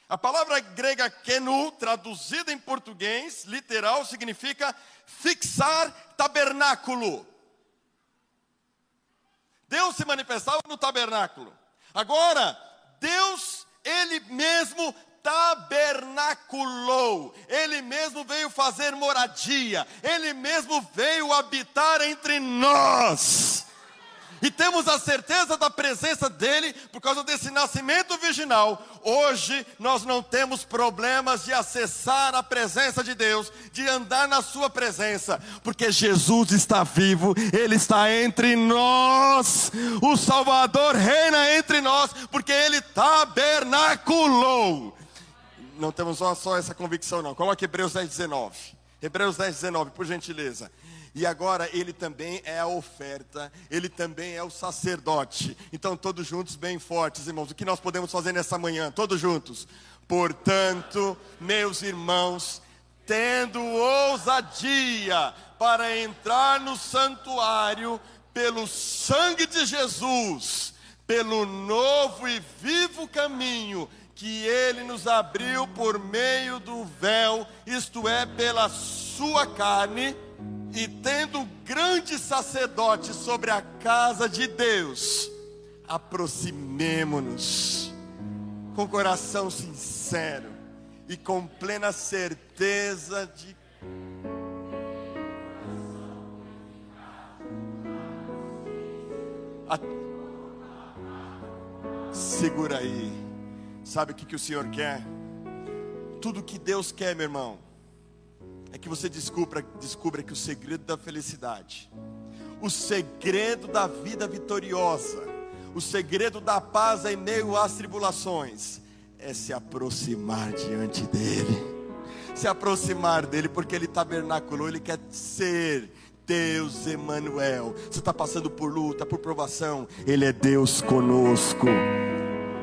A palavra grega kenu, traduzida em português, literal, significa fixar tabernáculo. Deus se manifestava no tabernáculo. Agora, Deus ele mesmo tabernaculou, ele mesmo veio fazer moradia, ele mesmo veio habitar entre nós. E temos a certeza da presença dele por causa desse nascimento virginal. Hoje nós não temos problemas de acessar a presença de Deus, de andar na sua presença, porque Jesus está vivo, ele está entre nós. O Salvador reina entre nós, porque ele tabernaculou. Não temos só, essa convicção, não. Coloque Hebreus 10, 19. Hebreus 10, 19, por gentileza. E agora ele também é a oferta, ele também é o sacerdote. Então, todos juntos, bem fortes, irmãos. O que nós podemos fazer nessa manhã? Todos juntos. Portanto, meus irmãos, tendo ousadia para entrar no santuário pelo sangue de Jesus, pelo novo e vivo caminho que ele nos abriu por meio do véu, isto é, pela sua carne e tendo grande sacerdote sobre a casa de Deus, aproximemo-nos com coração sincero e com plena certeza de. Segura aí. Sabe o que, que o Senhor quer? Tudo que Deus quer, meu irmão, é que você descubra, descubra que o segredo da felicidade, o segredo da vida vitoriosa, o segredo da paz em meio às tribulações, é se aproximar diante dEle. Se aproximar dEle, porque Ele tabernaculou, Ele quer ser Deus Emanuel. Você está passando por luta, por provação, Ele é Deus conosco.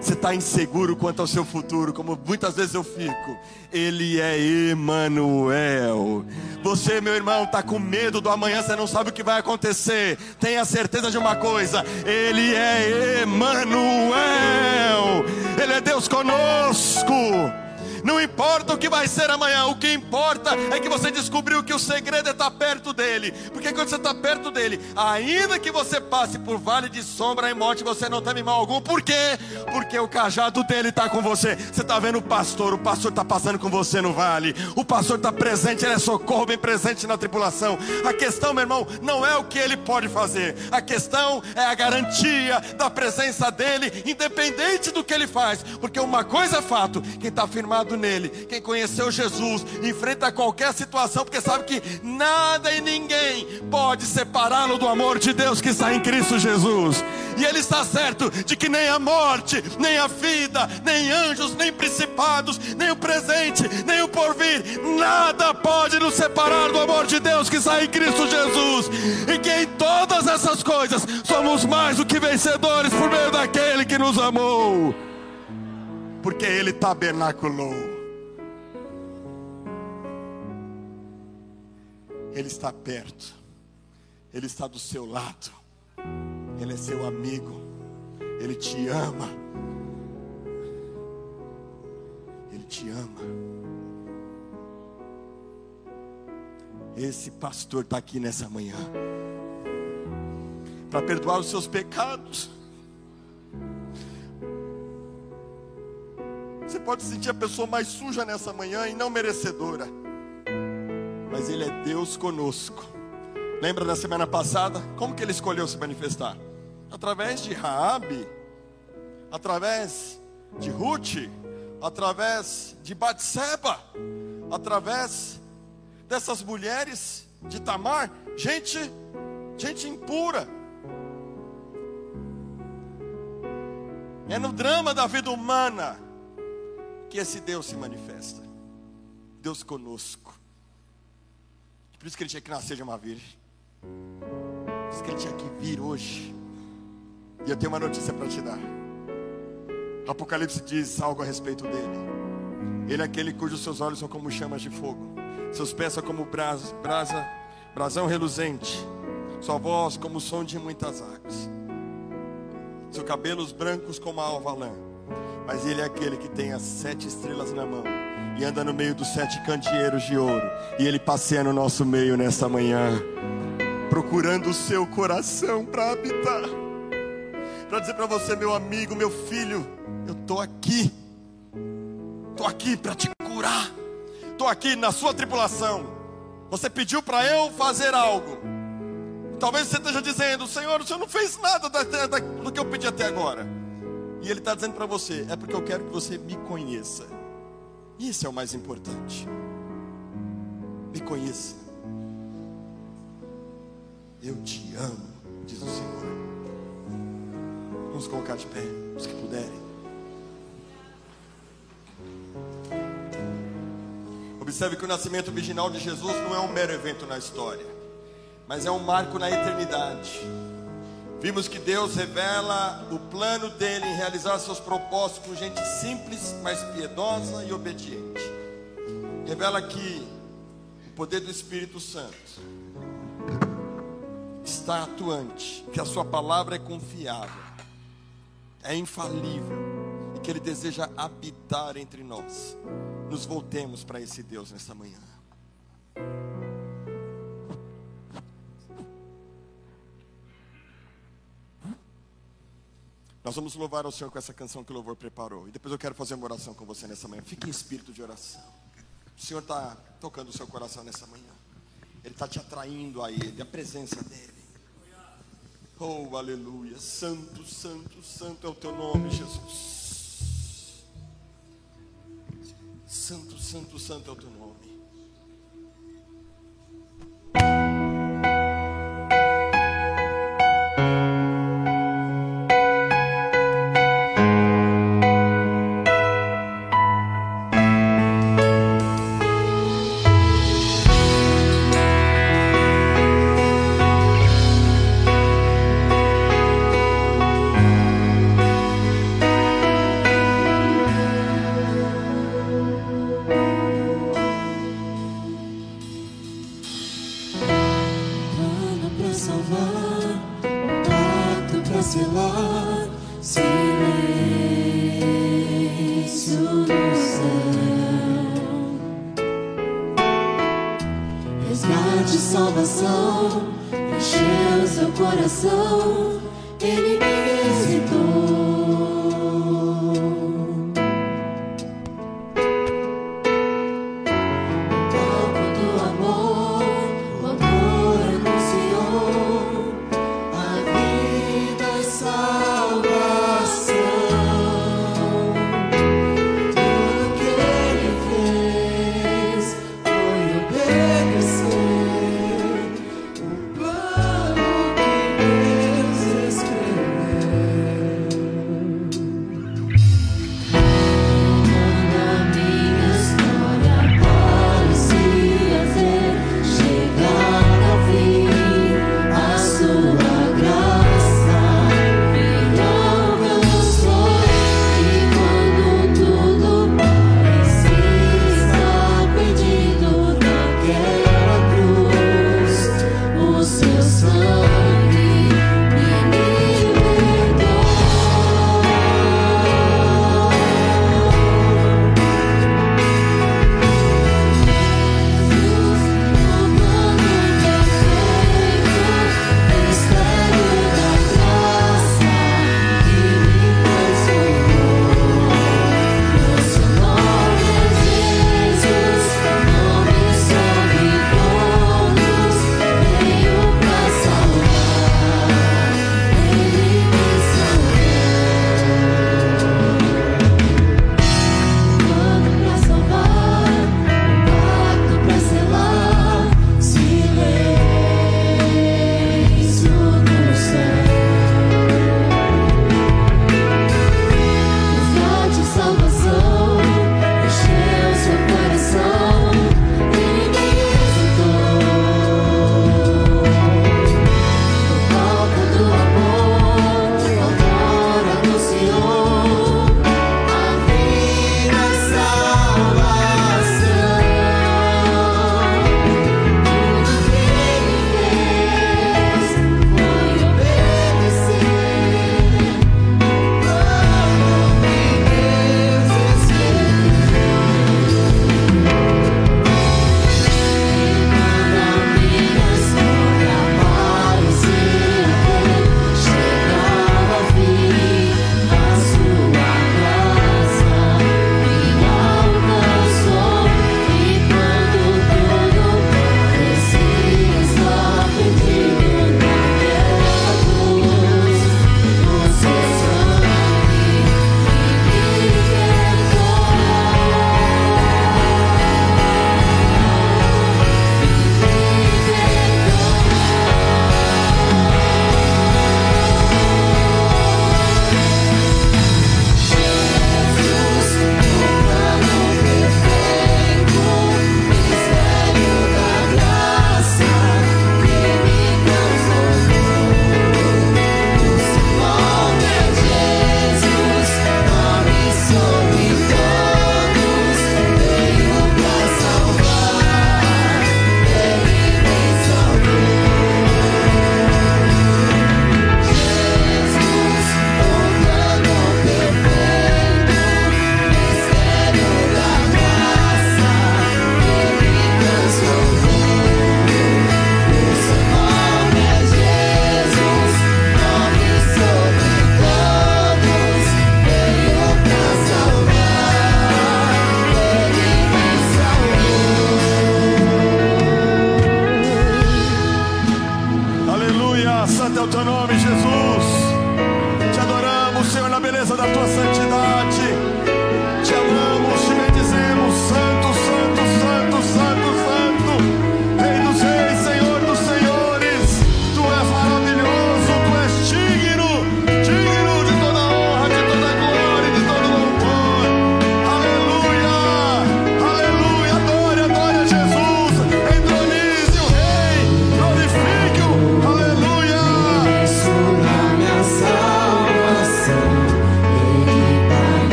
Você está inseguro quanto ao seu futuro, como muitas vezes eu fico. Ele é Emanuel. Você, meu irmão, está com medo do amanhã, você não sabe o que vai acontecer. Tenha certeza de uma coisa: Ele é Emanuel. Ele é Deus conosco. Não importa o que vai ser amanhã, o que importa é que você descobriu que o segredo é estar perto dele. Porque quando você está perto dele, ainda que você passe por vale de sombra e morte, você não teme mal algum. Por quê? Porque o cajado dele está com você. Você está vendo o pastor, o pastor está passando com você no vale. O pastor está presente, ele é socorro bem presente na tripulação. A questão, meu irmão, não é o que ele pode fazer. A questão é a garantia da presença dele, independente do que ele faz. Porque uma coisa é fato: quem está firmado nele, quem conheceu Jesus, enfrenta qualquer situação, porque sabe que nada e ninguém pode separá-lo do amor de Deus que está em Cristo Jesus. E ele está certo de que nem a morte, nem a vida, nem anjos, nem principados, nem o presente, nem o porvir, nada pode nos separar do amor de Deus que está em Cristo Jesus. E que em todas essas coisas somos mais do que vencedores por meio daquele que nos amou porque Ele tabernaculou. Ele está perto, Ele está do seu lado, Ele é seu amigo, Ele te ama, Ele te ama. Esse pastor está aqui nessa manhã para perdoar os seus pecados. Você pode sentir a pessoa mais suja nessa manhã e não merecedora. Mas Ele é Deus conosco. Lembra da semana passada? Como que Ele escolheu se manifestar? Através de Raabe, através de Ruth, através de Batseba, através dessas mulheres de Tamar, gente, gente impura. É no drama da vida humana que esse Deus se manifesta. Deus conosco. Por isso que ele tinha que nascer de uma virgem. Por isso que ele tinha que vir hoje. E eu tenho uma notícia para te dar. Apocalipse diz algo a respeito dele. Ele é aquele cujos seus olhos são como chamas de fogo, seus pés são como brasa, brasa brasão reluzente, sua voz como o som de muitas águas, seus cabelos brancos como a alva lã mas ele é aquele que tem as sete estrelas na mão e anda no meio dos sete candeeiros de ouro. E ele passeia no nosso meio nesta manhã, procurando o seu coração para habitar. Para dizer para você, meu amigo, meu filho, eu estou aqui. Estou aqui para te curar. Estou aqui na sua tripulação. Você pediu para eu fazer algo. Talvez você esteja dizendo, Senhor, o Senhor não fez nada da, da, do que eu pedi até agora. E Ele está dizendo para você, é porque eu quero que você me conheça. Isso é o mais importante. Me conheça. Eu te amo, diz o Senhor. Vamos colocar de pé, os que puderem. Observe que o nascimento original de Jesus não é um mero evento na história, mas é um marco na eternidade. Vimos que Deus revela o plano dele em realizar seus propósitos com gente simples, mas piedosa e obediente. Revela que o poder do Espírito Santo está atuante, que a sua palavra é confiável, é infalível e que ele deseja habitar entre nós nos voltemos para esse Deus nesta manhã. Nós vamos louvar ao Senhor com essa canção que o louvor preparou. E depois eu quero fazer uma oração com você nessa manhã. Fique em espírito de oração. O Senhor está tocando o seu coração nessa manhã. Ele está te atraindo a Ele, a presença dEle. Oh, aleluia. Santo, santo, santo é o teu nome, Jesus. Santo, santo, santo é o teu nome.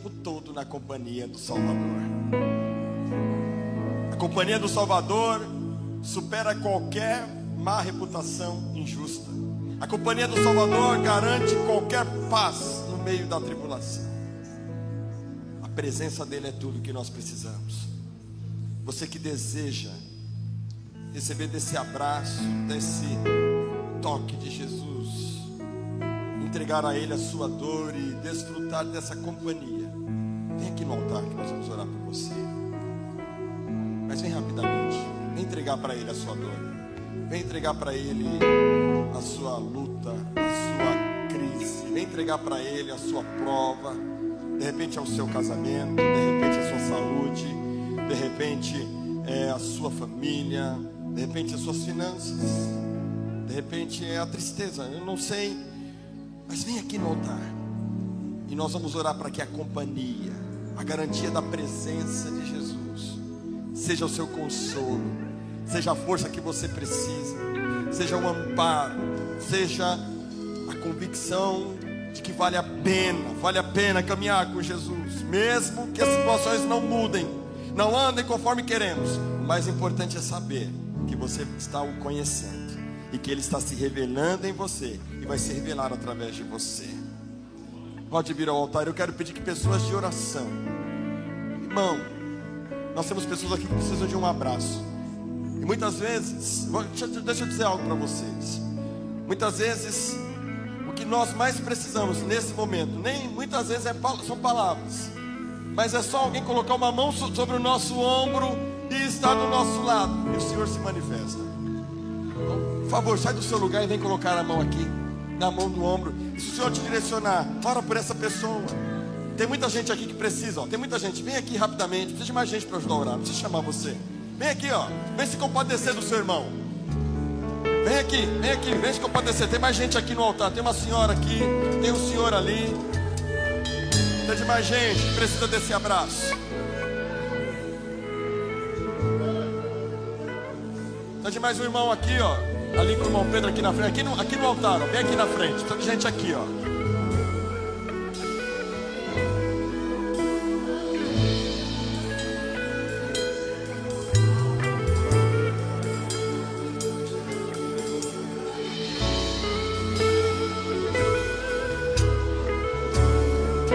Tempo todo na companhia do Salvador. A companhia do Salvador supera qualquer má reputação injusta. A companhia do Salvador garante qualquer paz no meio da tribulação. A presença dele é tudo que nós precisamos. Você que deseja receber desse abraço, desse toque de Jesus, entregar a Ele a sua dor e desfrutar dessa companhia, vem aqui no altar que nós vamos orar por você. Mas vem rapidamente, vem entregar para Ele a sua dor, vem entregar para Ele a sua luta, a sua crise, vem entregar para Ele a sua prova. De repente é o seu casamento, de repente é a sua saúde, de repente é a sua família, de repente as suas finanças, de repente é a tristeza, eu não sei, mas vem aqui no altar e nós vamos orar para que a companhia, a garantia da presença de Jesus, seja o seu consolo, seja a força que você precisa, seja o amparo, seja a convicção de que vale a pena, vale a pena caminhar com Jesus, mesmo que as situações não mudem, não andem conforme queremos. O mais importante é saber que você está o conhecendo e que Ele está se revelando em você e vai se revelar através de você. Pode vir ao altar. Eu quero pedir que pessoas de oração, irmão, nós temos pessoas aqui que precisam de um abraço. E muitas vezes, deixa, eu dizer algo para vocês. Muitas vezes, o que nós mais precisamos nesse momento, nem muitas vezes é, são palavras, mas é só alguém colocar uma mão so- sobre o nosso ombro e estar do nosso lado, e o Senhor se manifesta. Então, por favor, sai do seu lugar e vem colocar a mão aqui, na mão do ombro. Se o Senhor te direcionar, ora por essa pessoa. Tem muita gente aqui que precisa, ó. Tem muita gente. Vem aqui rapidamente. Precisa de mais gente para ajudar a orar. Precisa chamar você. Vem aqui, ó. Vem se compadecer do seu irmão. Vem aqui, vem aqui, vem se compadecer. Tem mais gente aqui no altar. Tem uma senhora aqui, tem um senhor ali. Tem de mais gente que precisa desse abraço. Tem de mais um irmão aqui, ó. Ali com o irmão Pedro aqui na frente. Aqui no, aqui no altar, ó. Vem aqui na frente. Tem gente aqui, ó.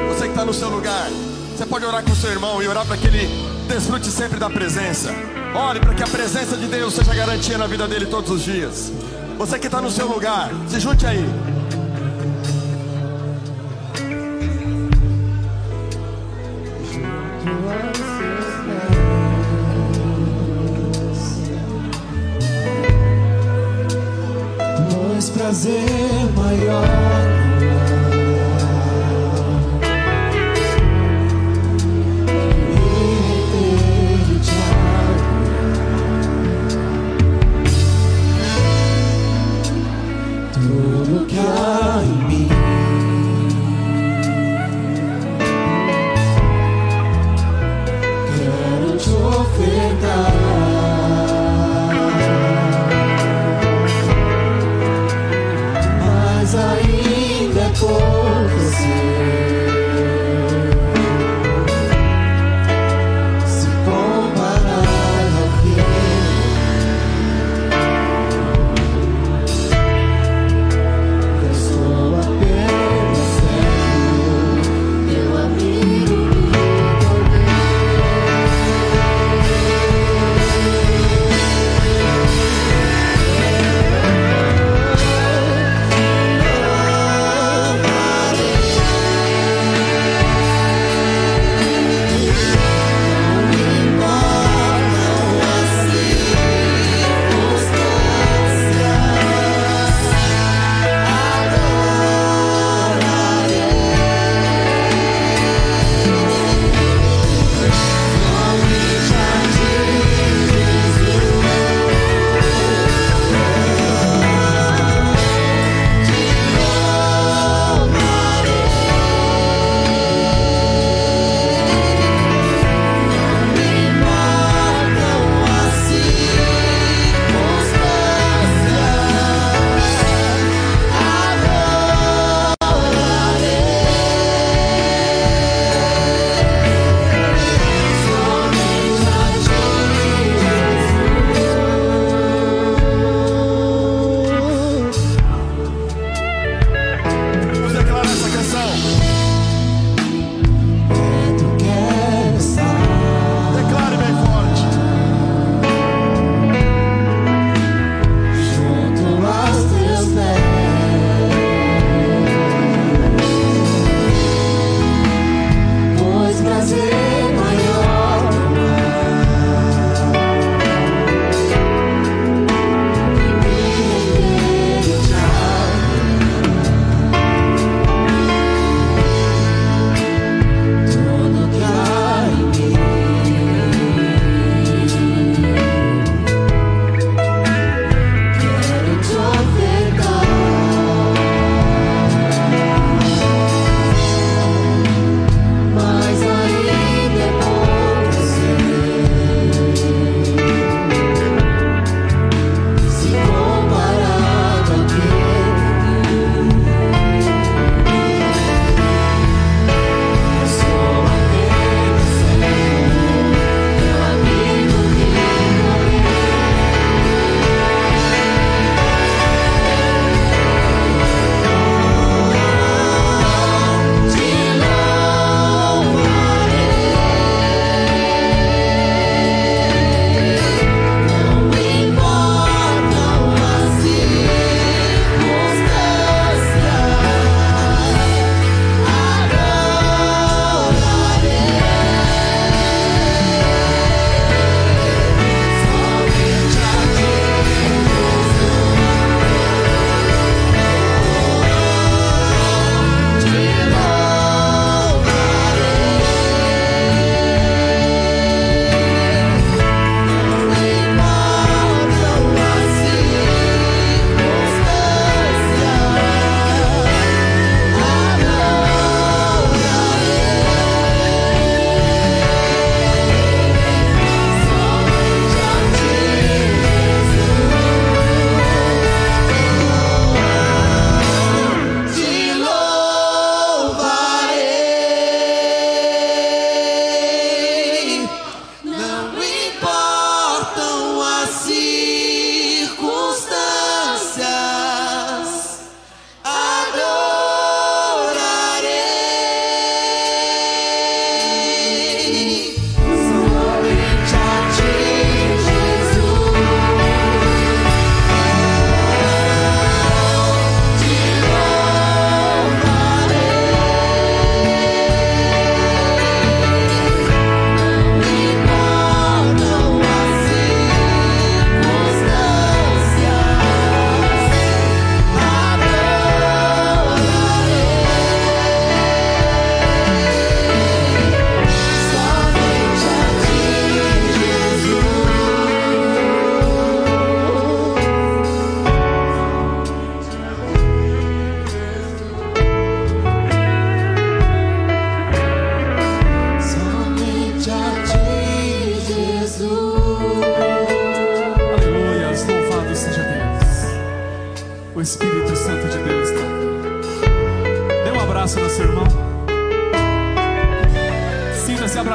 Você que está no seu lugar, você pode orar com o seu irmão e orar para que ele desfrute sempre da presença. Ore para que a presença de Deus seja garantia na vida dele todos os dias. Você que está no seu lugar, se junte aí. Prazer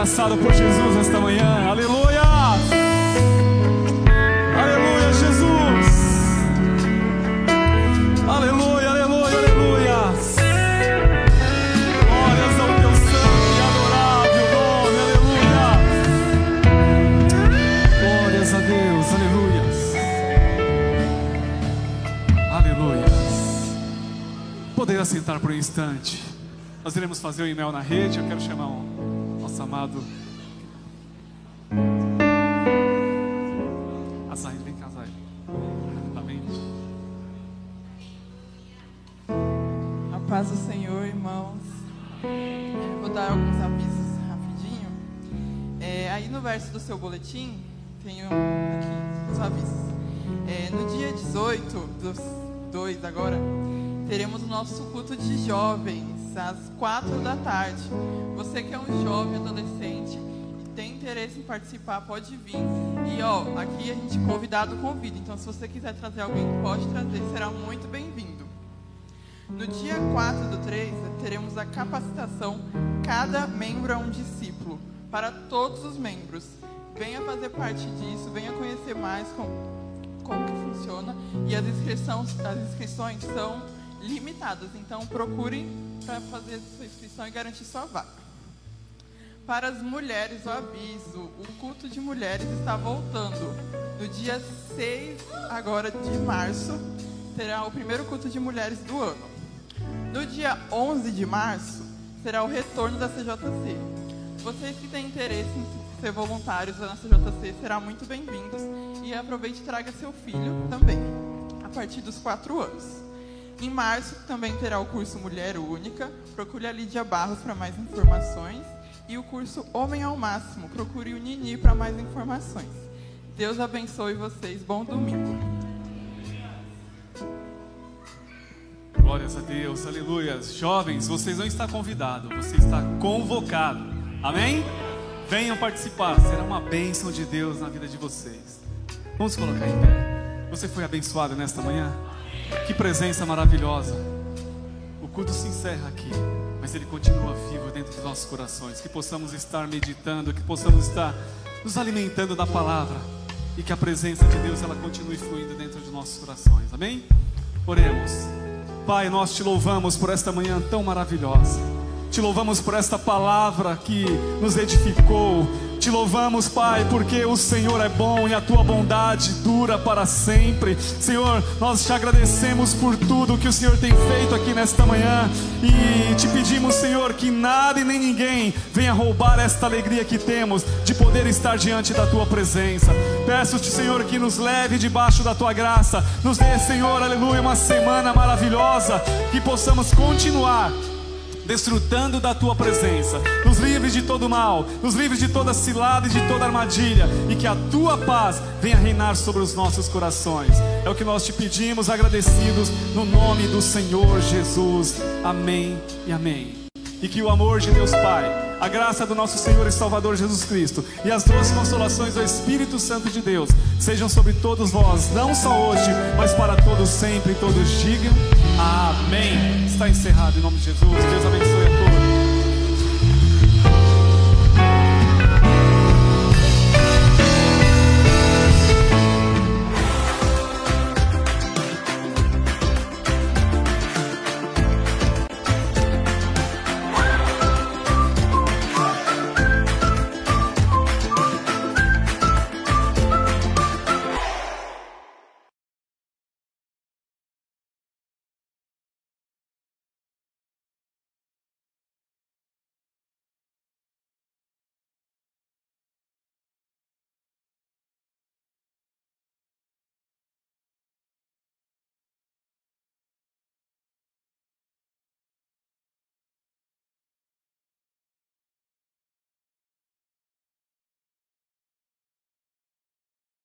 abraçado por Jesus nesta manhã. Aleluia! Aleluia, Jesus! Aleluia, aleluia, aleluia! Glórias ao teu santo e adorável nome, aleluia! Glórias a Deus, aleluias! Aleluias! Poder assentar por um instante. Nós iremos fazer o e-mail na rede. Eu quero chamar nosso amado Azael. Vem cá. Rapidamente. A paz do Senhor, irmãos. Vou dar alguns avisos rapidinho. É, aí no verso do seu boletim, um, aqui os avisos. É, no dia 18 dos 2 agora, teremos o nosso culto de jovens, às 4 da tarde. Você que é um jovem adolescente e tem interesse em participar, pode vir. E ó, aqui a gente convidado convida. Então, se você quiser trazer alguém, pode trazer, será muito bem-vindo. No dia 4 do 3, teremos a capacitação Cada membro é um discípulo, para todos os membros. Venha fazer parte disso, venha conhecer mais como, como que funciona. E as inscrições, as inscrições são limitadas, então procure para fazer sua inscrição e garantir sua vaga. Para as mulheres, o aviso: o culto de mulheres está voltando. No dia 6 agora de março, terá o primeiro culto de mulheres do ano. No dia 11 de março, será o retorno da CJC. Vocês que têm interesse em ser voluntários na CJC serão muito bem-vindos e aproveite e traga seu filho também, a partir dos 4 anos. Em março também terá o curso Mulher Única, procure a Lídia Barros para mais informações e o curso Homem ao Máximo, procure o Nini para mais informações. Deus abençoe vocês, bom domingo. Glórias a Deus, aleluia. Jovens, vocês não estão convidados, você está convocado. Amém? Venham participar, será uma bênção de Deus na vida de vocês. Vamos colocar em pé. Você foi abençoado nesta manhã? Que presença maravilhosa. O culto se encerra aqui, mas ele continua vivo dentro dos nossos corações. Que possamos estar meditando, que possamos estar nos alimentando da palavra e que a presença de Deus ela continue fluindo dentro de nossos corações. Amém? Oremos. Pai, nós te louvamos por esta manhã tão maravilhosa. Te louvamos por esta palavra que nos edificou. Te louvamos, Pai, porque o Senhor é bom e a tua bondade dura para sempre. Senhor, nós te agradecemos por tudo que o Senhor tem feito aqui nesta manhã e te pedimos, Senhor, que nada e nem ninguém venha roubar esta alegria que temos de poder estar diante da tua presença. Peço-te, Senhor, que nos leve debaixo da tua graça. Nos dê, Senhor, aleluia, uma semana maravilhosa, que possamos continuar desfrutando da tua presença. Nos livres de todo mal, nos livres de toda cilada e de toda armadilha, e que a tua paz venha reinar sobre os nossos corações. É o que nós te pedimos, agradecidos, no nome do Senhor Jesus. Amém e amém. E que o amor de Deus Pai, a graça do nosso Senhor e Salvador Jesus Cristo e as doces consolações do Espírito Santo de Deus sejam sobre todos vós, não só hoje, mas para todos sempre. E todos digam amém. Está encerrado em nome de Jesus. Deus abençoe.